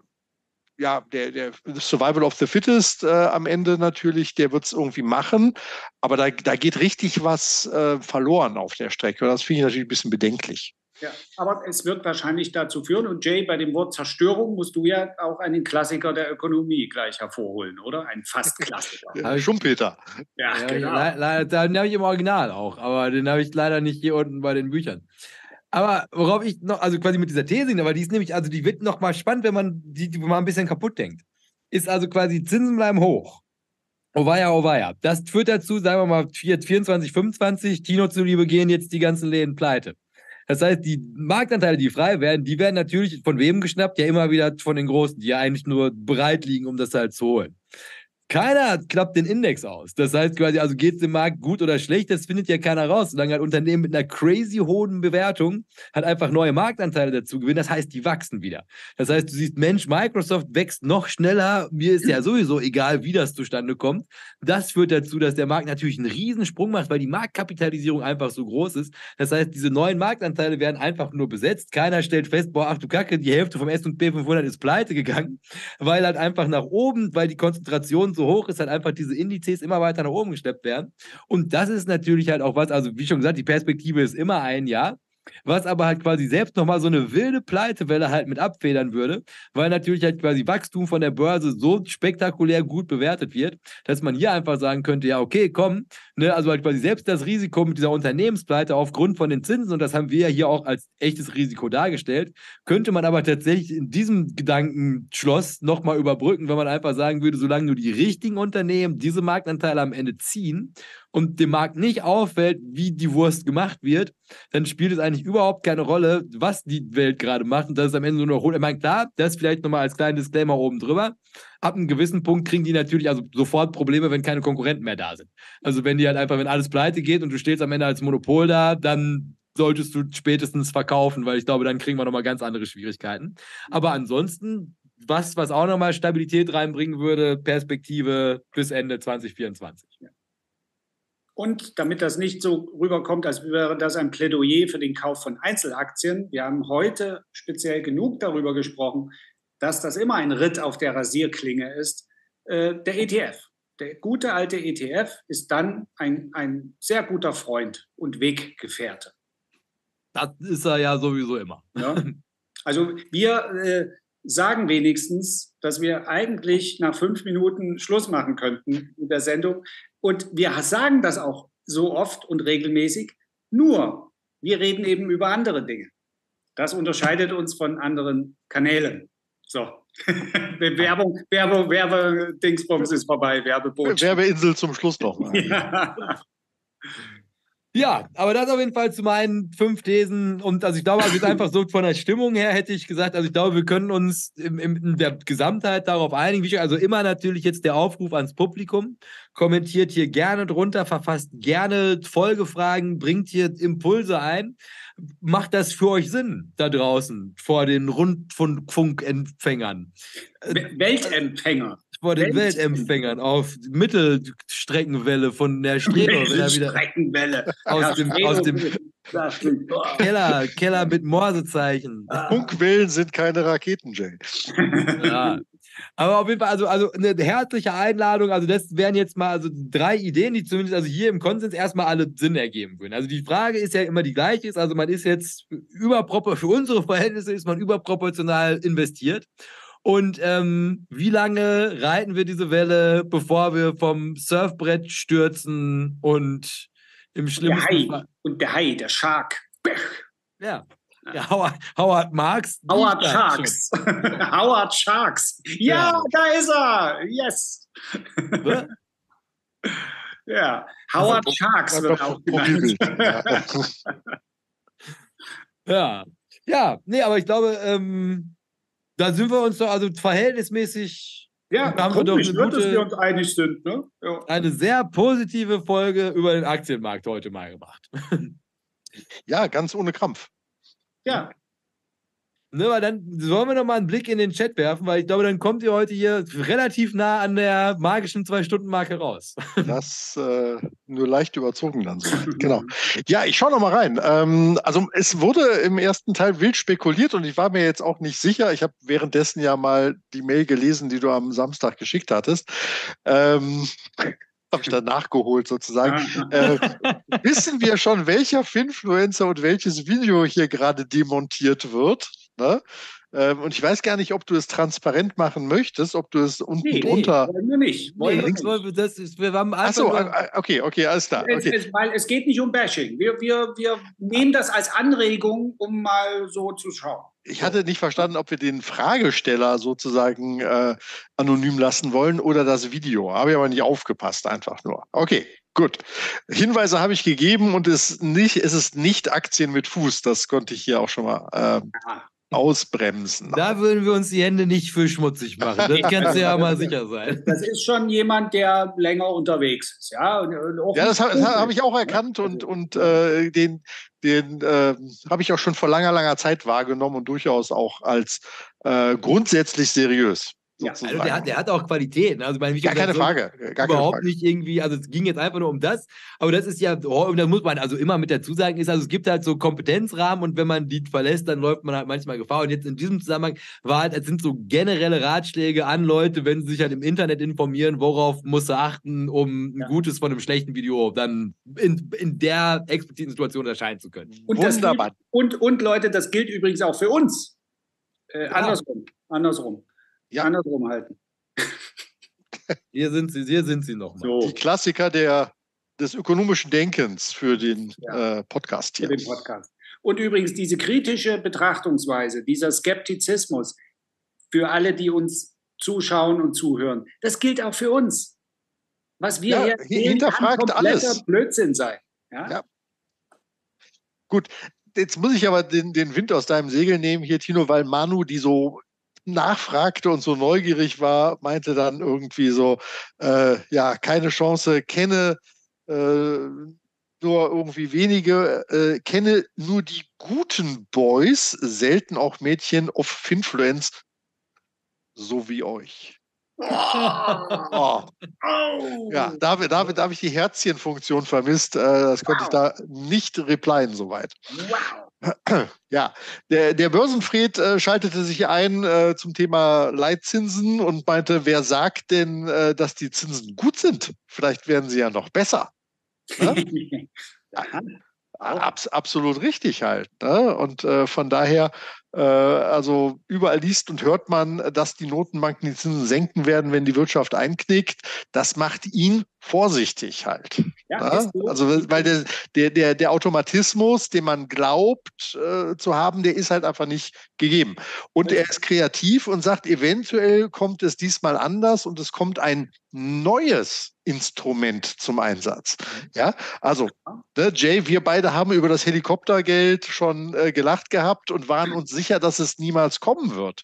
ja, der, der Survival of the Fittest äh, am Ende natürlich, der wird es irgendwie machen. Aber da, da geht richtig was äh, verloren auf der Strecke. Und das finde ich natürlich ein bisschen bedenklich. Ja, aber es wird wahrscheinlich dazu führen, und Jay, bei dem Wort Zerstörung musst du ja auch einen Klassiker der Ökonomie gleich hervorholen, oder? Ein Fast-Klassiker. <laughs> ja, Schumpeter. Ja, ja genau. Den habe ich im Original auch, aber den habe ich leider nicht hier unten bei den Büchern. Aber worauf ich noch, also quasi mit dieser These, aber die ist nämlich, also die wird noch mal spannend, wenn man die, die mal ein bisschen kaputt denkt. Ist also quasi Zinsen bleiben hoch. Oh weia, oh weia. Das führt dazu, sagen wir mal 24, 25, Tino zuliebe gehen jetzt die ganzen Läden pleite. Das heißt, die Marktanteile, die frei werden, die werden natürlich von wem geschnappt? Ja, immer wieder von den Großen, die ja eigentlich nur bereit liegen, um das halt zu holen. Keiner klappt den Index aus. Das heißt quasi, also geht es dem Markt gut oder schlecht, das findet ja keiner raus. Solange halt Unternehmen mit einer crazy hohen Bewertung halt einfach neue Marktanteile dazu gewinnen, das heißt, die wachsen wieder. Das heißt, du siehst, Mensch, Microsoft wächst noch schneller. Mir ist ja sowieso egal, wie das zustande kommt. Das führt dazu, dass der Markt natürlich einen Riesensprung macht, weil die Marktkapitalisierung einfach so groß ist. Das heißt, diese neuen Marktanteile werden einfach nur besetzt. Keiner stellt fest, boah, ach du Kacke, die Hälfte vom S&P 500 ist pleite gegangen, weil halt einfach nach oben, weil die Konzentration so hoch ist, halt einfach diese Indizes immer weiter nach oben gesteppt werden. Und das ist natürlich halt auch was, also wie schon gesagt, die Perspektive ist immer ein Jahr was aber halt quasi selbst nochmal so eine wilde Pleitewelle halt mit abfedern würde, weil natürlich halt quasi Wachstum von der Börse so spektakulär gut bewertet wird, dass man hier einfach sagen könnte, ja, okay, komm, ne, also halt quasi selbst das Risiko mit dieser Unternehmenspleite aufgrund von den Zinsen, und das haben wir ja hier auch als echtes Risiko dargestellt, könnte man aber tatsächlich in diesem Gedankenschloss nochmal überbrücken, wenn man einfach sagen würde, solange nur die richtigen Unternehmen diese Marktanteile am Ende ziehen und dem Markt nicht auffällt, wie die Wurst gemacht wird, dann spielt es eigentlich überhaupt keine Rolle, was die Welt gerade macht und das ist am Ende nur noch rot. Ich meine, klar, das vielleicht nochmal als kleinen Disclaimer oben drüber. Ab einem gewissen Punkt kriegen die natürlich also sofort Probleme, wenn keine Konkurrenten mehr da sind. Also wenn die halt einfach, wenn alles pleite geht und du stehst am Ende als Monopol da, dann solltest du spätestens verkaufen, weil ich glaube, dann kriegen wir nochmal ganz andere Schwierigkeiten. Aber ansonsten, was, was auch nochmal Stabilität reinbringen würde, Perspektive bis Ende 2024. Ja. Und damit das nicht so rüberkommt, als wäre das ein Plädoyer für den Kauf von Einzelaktien, wir haben heute speziell genug darüber gesprochen, dass das immer ein Ritt auf der Rasierklinge ist. Äh, der ETF, der gute alte ETF ist dann ein, ein sehr guter Freund und Weggefährte. Das ist er ja sowieso immer. Ja. <laughs> Also wir äh, sagen wenigstens, dass wir eigentlich nach fünf Minuten Schluss machen könnten in der Sendung. Und wir sagen das auch so oft und regelmäßig. Nur, wir reden eben über andere Dinge. Das unterscheidet uns von anderen Kanälen. So. <laughs> Werbung, Werbung, Werbedingsbums ist vorbei, Werbebotschaft. Werbeinsel zum Schluss noch mal. <laughs> Ja. Ja, aber das auf jeden Fall zu meinen fünf Thesen. Und also ich glaube, also einfach so von der Stimmung her hätte ich gesagt, also ich glaube, wir können uns im, im, in der Gesamtheit darauf einigen. Also immer natürlich jetzt der Aufruf ans Publikum. Kommentiert hier gerne drunter, verfasst gerne Folgefragen, bringt hier Impulse ein. Macht das für euch Sinn da draußen vor den Rundfunkempfängern? Weltempfänger vor den Welt Weltempfängern auf Mittelstreckenwelle von der Strelo. Mittelstreckenwelle. Aus dem, aus dem Keller, Keller mit Morsezeichen. Ah. Funkwellen sind keine Raketen, Jay. <laughs> Ja. Aber auf jeden Fall, also, also eine herzliche Einladung. Also, das wären jetzt mal also drei Ideen, die zumindest also hier im Konsens erstmal alle Sinn ergeben würden. Also, die Frage ist ja immer die gleiche. Ist, also, man ist jetzt überproportional, für unsere Verhältnisse ist man überproportional investiert. Und ähm, wie lange reiten wir diese Welle, bevor wir vom Surfbrett stürzen und im schlimmsten der Hai. Fall und der Hai, der Shark. Ja. ja Howard, Howard Marks. Howard Sharks. <laughs> Howard Sharks. Ja, ja, da ist er. Yes. <laughs> ja, Howard also, Sharks wird auch genannt. <laughs> ja. Ja, nee, aber ich glaube, ähm, da sind wir uns doch also verhältnismäßig. Ja, haben wir doch eine gute, dass wir uns einig sind. Ne? Ja. Eine sehr positive Folge über den Aktienmarkt heute mal gemacht. Ja, ganz ohne Krampf. Ja. Ne, weil dann wollen wir noch mal einen Blick in den Chat werfen, weil ich glaube, dann kommt ihr heute hier relativ nah an der magischen Zwei-Stunden-Marke raus. <laughs> Das äh, nur leicht überzogen dann so. genau. Ja, ich schaue noch mal rein. Ähm, also es wurde im ersten Teil wild spekuliert und ich war mir jetzt auch nicht sicher. Ich habe währenddessen ja mal die Mail gelesen, die du am Samstag geschickt hattest. Ähm, <laughs> habe ich dann nachgeholt sozusagen. äh, wissen wir schon, welcher Finfluencer und welches Video hier gerade demontiert wird? Ne? Ähm, und ich weiß gar nicht, ob du es transparent machen möchtest, ob du es unten nee, drunter. Nee, wollen wir nicht. Wollen nee, wir, nicht. Das ist, wir haben Achso, okay, okay, alles klar. Okay. Es, es, weil es geht nicht um Bashing. Wir, wir, wir nehmen das als Anregung, um mal so zu schauen. Ich hatte nicht verstanden, ob wir den Fragesteller sozusagen äh, anonym lassen wollen oder das Video. Habe ich aber nicht aufgepasst, einfach nur. Okay, gut. Hinweise habe ich gegeben und es, nicht, es ist nicht Aktien mit Fuß. Das konnte ich hier auch schon mal äh, ausbremsen. Da würden wir uns die Hände nicht für schmutzig machen. Das <laughs> kannst du ja mal sicher sein. Das ist schon jemand, der länger unterwegs ist. Ja, ja das habe hab ich auch erkannt und, und äh, den, den äh, habe ich auch schon vor langer, langer Zeit wahrgenommen und durchaus auch als äh, grundsätzlich seriös. Ja, also der hat, der hat auch Qualitäten. Also meine, Gar keine Frage. Gar überhaupt keine Frage. nicht irgendwie, also es ging jetzt einfach nur um das, aber das ist ja, oh, da muss man also immer mit dazu sagen, ist, also es gibt halt so Kompetenzrahmen und wenn man die verlässt, dann läuft man halt manchmal Gefahr. Und jetzt in diesem Zusammenhang war halt, es sind so generelle Ratschläge an Leute, wenn sie sich halt im Internet informieren, worauf muss sie achten, um ein ja. gutes von einem schlechten Video dann in, in der expliziten Situation erscheinen zu können. Und Wunderbar. Gilt, und, und Leute, das gilt übrigens auch für uns. Äh, ja. Andersrum. Andersrum ja. andersrum halten. <laughs> Hier sind sie, hier sind sie nochmal. So. Die Klassiker der, des ökonomischen Denkens für den ja. äh, Podcast hier. Für den Podcast. Und übrigens diese kritische Betrachtungsweise, dieser Skeptizismus für alle, die uns zuschauen und zuhören, das gilt auch für uns. Was wir ja, hier hinterfragt alles. Blödsinn sein. Ja? ja. Gut, jetzt muss ich aber den, den Wind aus deinem Segel nehmen hier, Tino, weil Manu die so nachfragte und so neugierig war, meinte dann irgendwie so, äh, ja, keine Chance, kenne äh, nur irgendwie wenige, äh, kenne nur die guten Boys, selten auch Mädchen auf Finfluence, so wie euch. <laughs> Oh. Oh. Ja, da, da, da habe ich die Herzchenfunktion vermisst. Äh, das konnte wow. ich da nicht replyen soweit. Wow. Ja, der, der Börsenfried äh, schaltete sich ein äh, zum Thema Leitzinsen und meinte, wer sagt denn, äh, dass die Zinsen gut sind? Vielleicht werden sie ja noch besser. Ne? <laughs> Abs absolut richtig halt. Ne? Und äh, von daher also überall liest und hört man, dass die Notenbanken die Zinsen senken werden, wenn die Wirtschaft einknickt. Das macht ihn vorsichtig halt. Ja, ja? Also weil der, der, der, der Automatismus, den man glaubt äh, zu haben, der ist halt einfach nicht gegeben. Und er ist kreativ und sagt, eventuell kommt es diesmal anders und es kommt ein neues Instrument zum Einsatz. Mhm. Ja, also ne, Jay, wir beide haben über das Helikoptergeld schon äh, gelacht gehabt und waren uns sicher, dass es niemals kommen wird.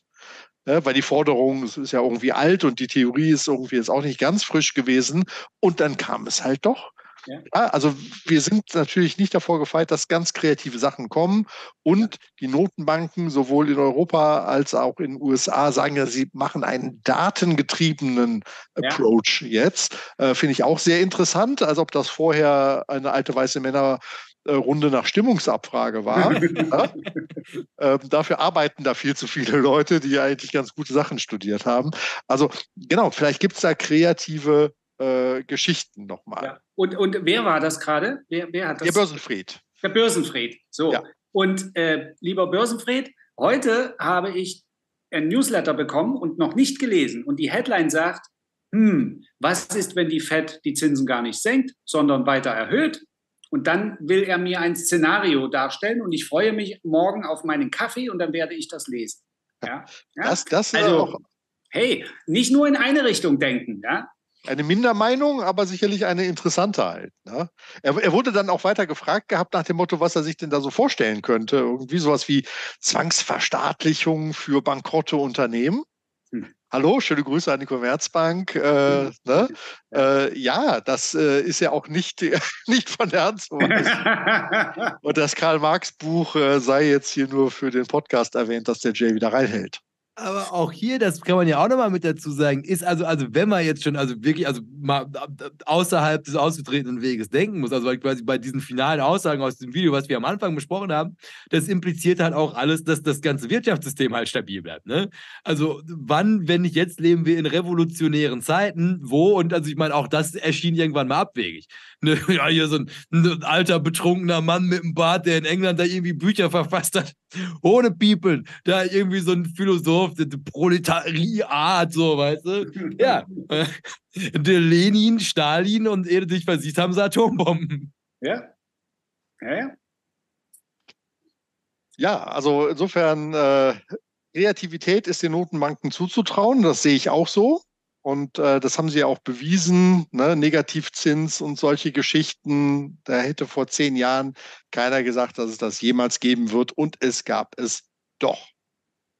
Ja, weil die Forderung ist ja irgendwie alt und die Theorie ist irgendwie jetzt auch nicht ganz frisch gewesen. Und dann kam es halt doch. Ja. ja. also wir sind natürlich nicht davor gefeit, dass ganz kreative Sachen kommen. Und die Notenbanken sowohl in Europa als auch in den USA sagen ja, sie machen einen datengetriebenen Approach jetzt. Äh, Finde ich auch sehr interessant, als ob das vorher eine alte weiße Männer Runde nach Stimmungsabfrage war. <laughs> ja? ähm, dafür arbeiten da viel zu viele Leute, die eigentlich ganz gute Sachen studiert haben. Also genau, vielleicht gibt es da kreative äh, Geschichten nochmal. Ja. Und, und wer war das gerade? Wer, wer hat das? Der Börsenfried. Der Börsenfried. So. Ja. Und äh, lieber Börsenfried, heute habe ich ein Newsletter bekommen und noch nicht gelesen. Und die Headline sagt, hm, was ist, wenn die Fed die Zinsen gar nicht senkt, sondern weiter erhöht? Und dann will er mir ein Szenario darstellen und ich freue mich morgen auf meinen Kaffee und dann werde ich das lesen. Ja? ja? Das, das also, auch hey, nicht nur in eine Richtung denken, ja? Eine Mindermeinung, aber sicherlich eine interessante halt. Ne? Er, er, wurde dann auch weiter gefragt gehabt nach dem Motto, was er sich denn da so vorstellen könnte. Irgendwie sowas wie Zwangsverstaatlichung für bankrotte Unternehmen. Hallo, schöne Grüße an die Commerzbank. Äh, ne? äh, ja, das äh, ist ja auch nicht, <laughs> nicht von der Hand zu weisen. <laughs> Und das Karl-Marx-Buch äh, sei jetzt hier nur für den Podcast erwähnt, dass der Jay wieder reinhält. Aber auch hier, das kann man ja auch nochmal mit dazu sagen, ist also, also wenn man jetzt schon, also wirklich, also mal außerhalb des ausgetretenen Weges denken muss, also quasi bei diesen finalen Aussagen aus dem Video, was wir am Anfang besprochen haben, das impliziert halt auch alles, dass das ganze Wirtschaftssystem halt stabil bleibt. Ne? Also wann, wenn nicht jetzt, leben wir in revolutionären Zeiten, wo, und also ich meine, auch das erschien irgendwann mal abwegig. <laughs> Ne? Ja, hier so ein, ein alter, betrunkener Mann mit einem Bart, der in England da irgendwie Bücher verfasst hat, <laughs> ohne People, da irgendwie so ein Philosoph, der Proletariat, so, weißt du? Ja. <laughs> Der Lenin, Stalin und er sich versieht haben sie Atombomben. Ja. Ja, ja. Ja, also insofern, äh, Kreativität ist den Notenbanken zuzutrauen, das sehe ich auch so. Und äh, das haben sie ja auch bewiesen, ne? Negativzins und solche Geschichten. Da hätte vor zehn Jahren keiner gesagt, dass es das jemals geben wird. Und es gab es doch.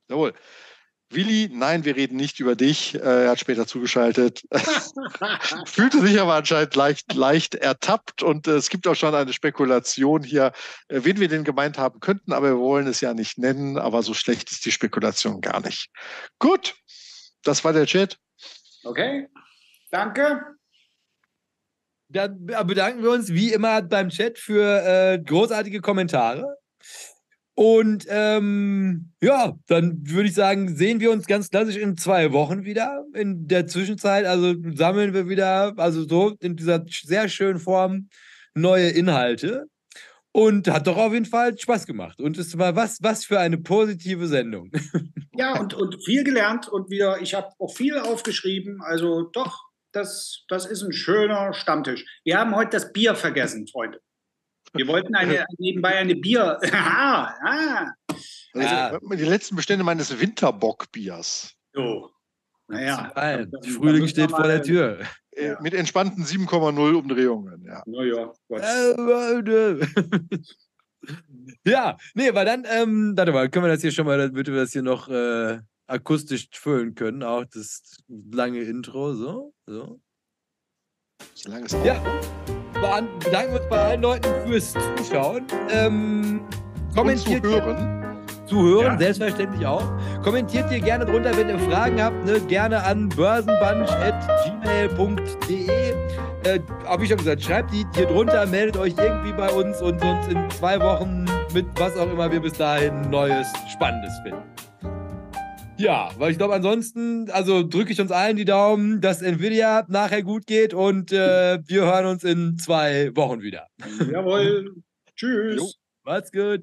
Jawohl. Willi, nein, wir reden nicht über dich. Äh, er hat später zugeschaltet. <laughs> Fühlte sich aber anscheinend leicht, leicht ertappt. Und äh, es gibt auch schon eine Spekulation hier, äh, wen wir denn gemeint haben könnten, aber wir wollen es ja nicht nennen. Aber so schlecht ist die Spekulation gar nicht. Gut, das war der Chat. Okay, danke. Dann bedanken wir uns wie immer beim Chat für äh, großartige Kommentare. Und ähm, ja, dann würde ich sagen, sehen wir uns ganz klassisch in zwei Wochen wieder. In der Zwischenzeit, also sammeln wir wieder, also so in dieser sehr schönen Form neue Inhalte. Und hat doch auf jeden Fall Spaß gemacht. Und es war was, was für eine positive Sendung. <laughs> Ja, und, und viel gelernt und wieder, ich habe auch viel aufgeschrieben. Also doch, das, das ist ein schöner Stammtisch. Wir haben heute das Bier vergessen, Freunde. Wir wollten eine, nebenbei eine Bier. <laughs> ah, ah. Also, die letzten Bestände meines Winterbockbiers. So. Naja. Frühling steht vor der Tür. Äh, ja. Mit entspannten 7,0 Umdrehungen. Ja. Naja, <laughs> ja, nee, weil dann, ähm, warte mal, können wir das hier schon mal, damit wir das hier noch äh, akustisch füllen können, auch das lange Intro, so, so. So lange ist Ja, bedanken uns bei allen Leuten fürs Zuschauen. Ähm, kommentiert. Zu hören zuhören, ja. selbstverständlich auch. Kommentiert hier gerne drunter, wenn ihr Fragen habt, ne? gerne an börsenbunch.gmail.de. Äh, Habe ich schon gesagt, schreibt die hier drunter, meldet euch irgendwie bei uns und uns in zwei Wochen mit was auch immer wir bis dahin Neues, Spannendes finden. Ja, weil ich glaube, ansonsten, also drücke ich uns allen die Daumen, dass Nvidia nachher gut geht und äh, wir hören uns in zwei Wochen wieder. Jawohl. <laughs> Tschüss. Jo. Macht's gut.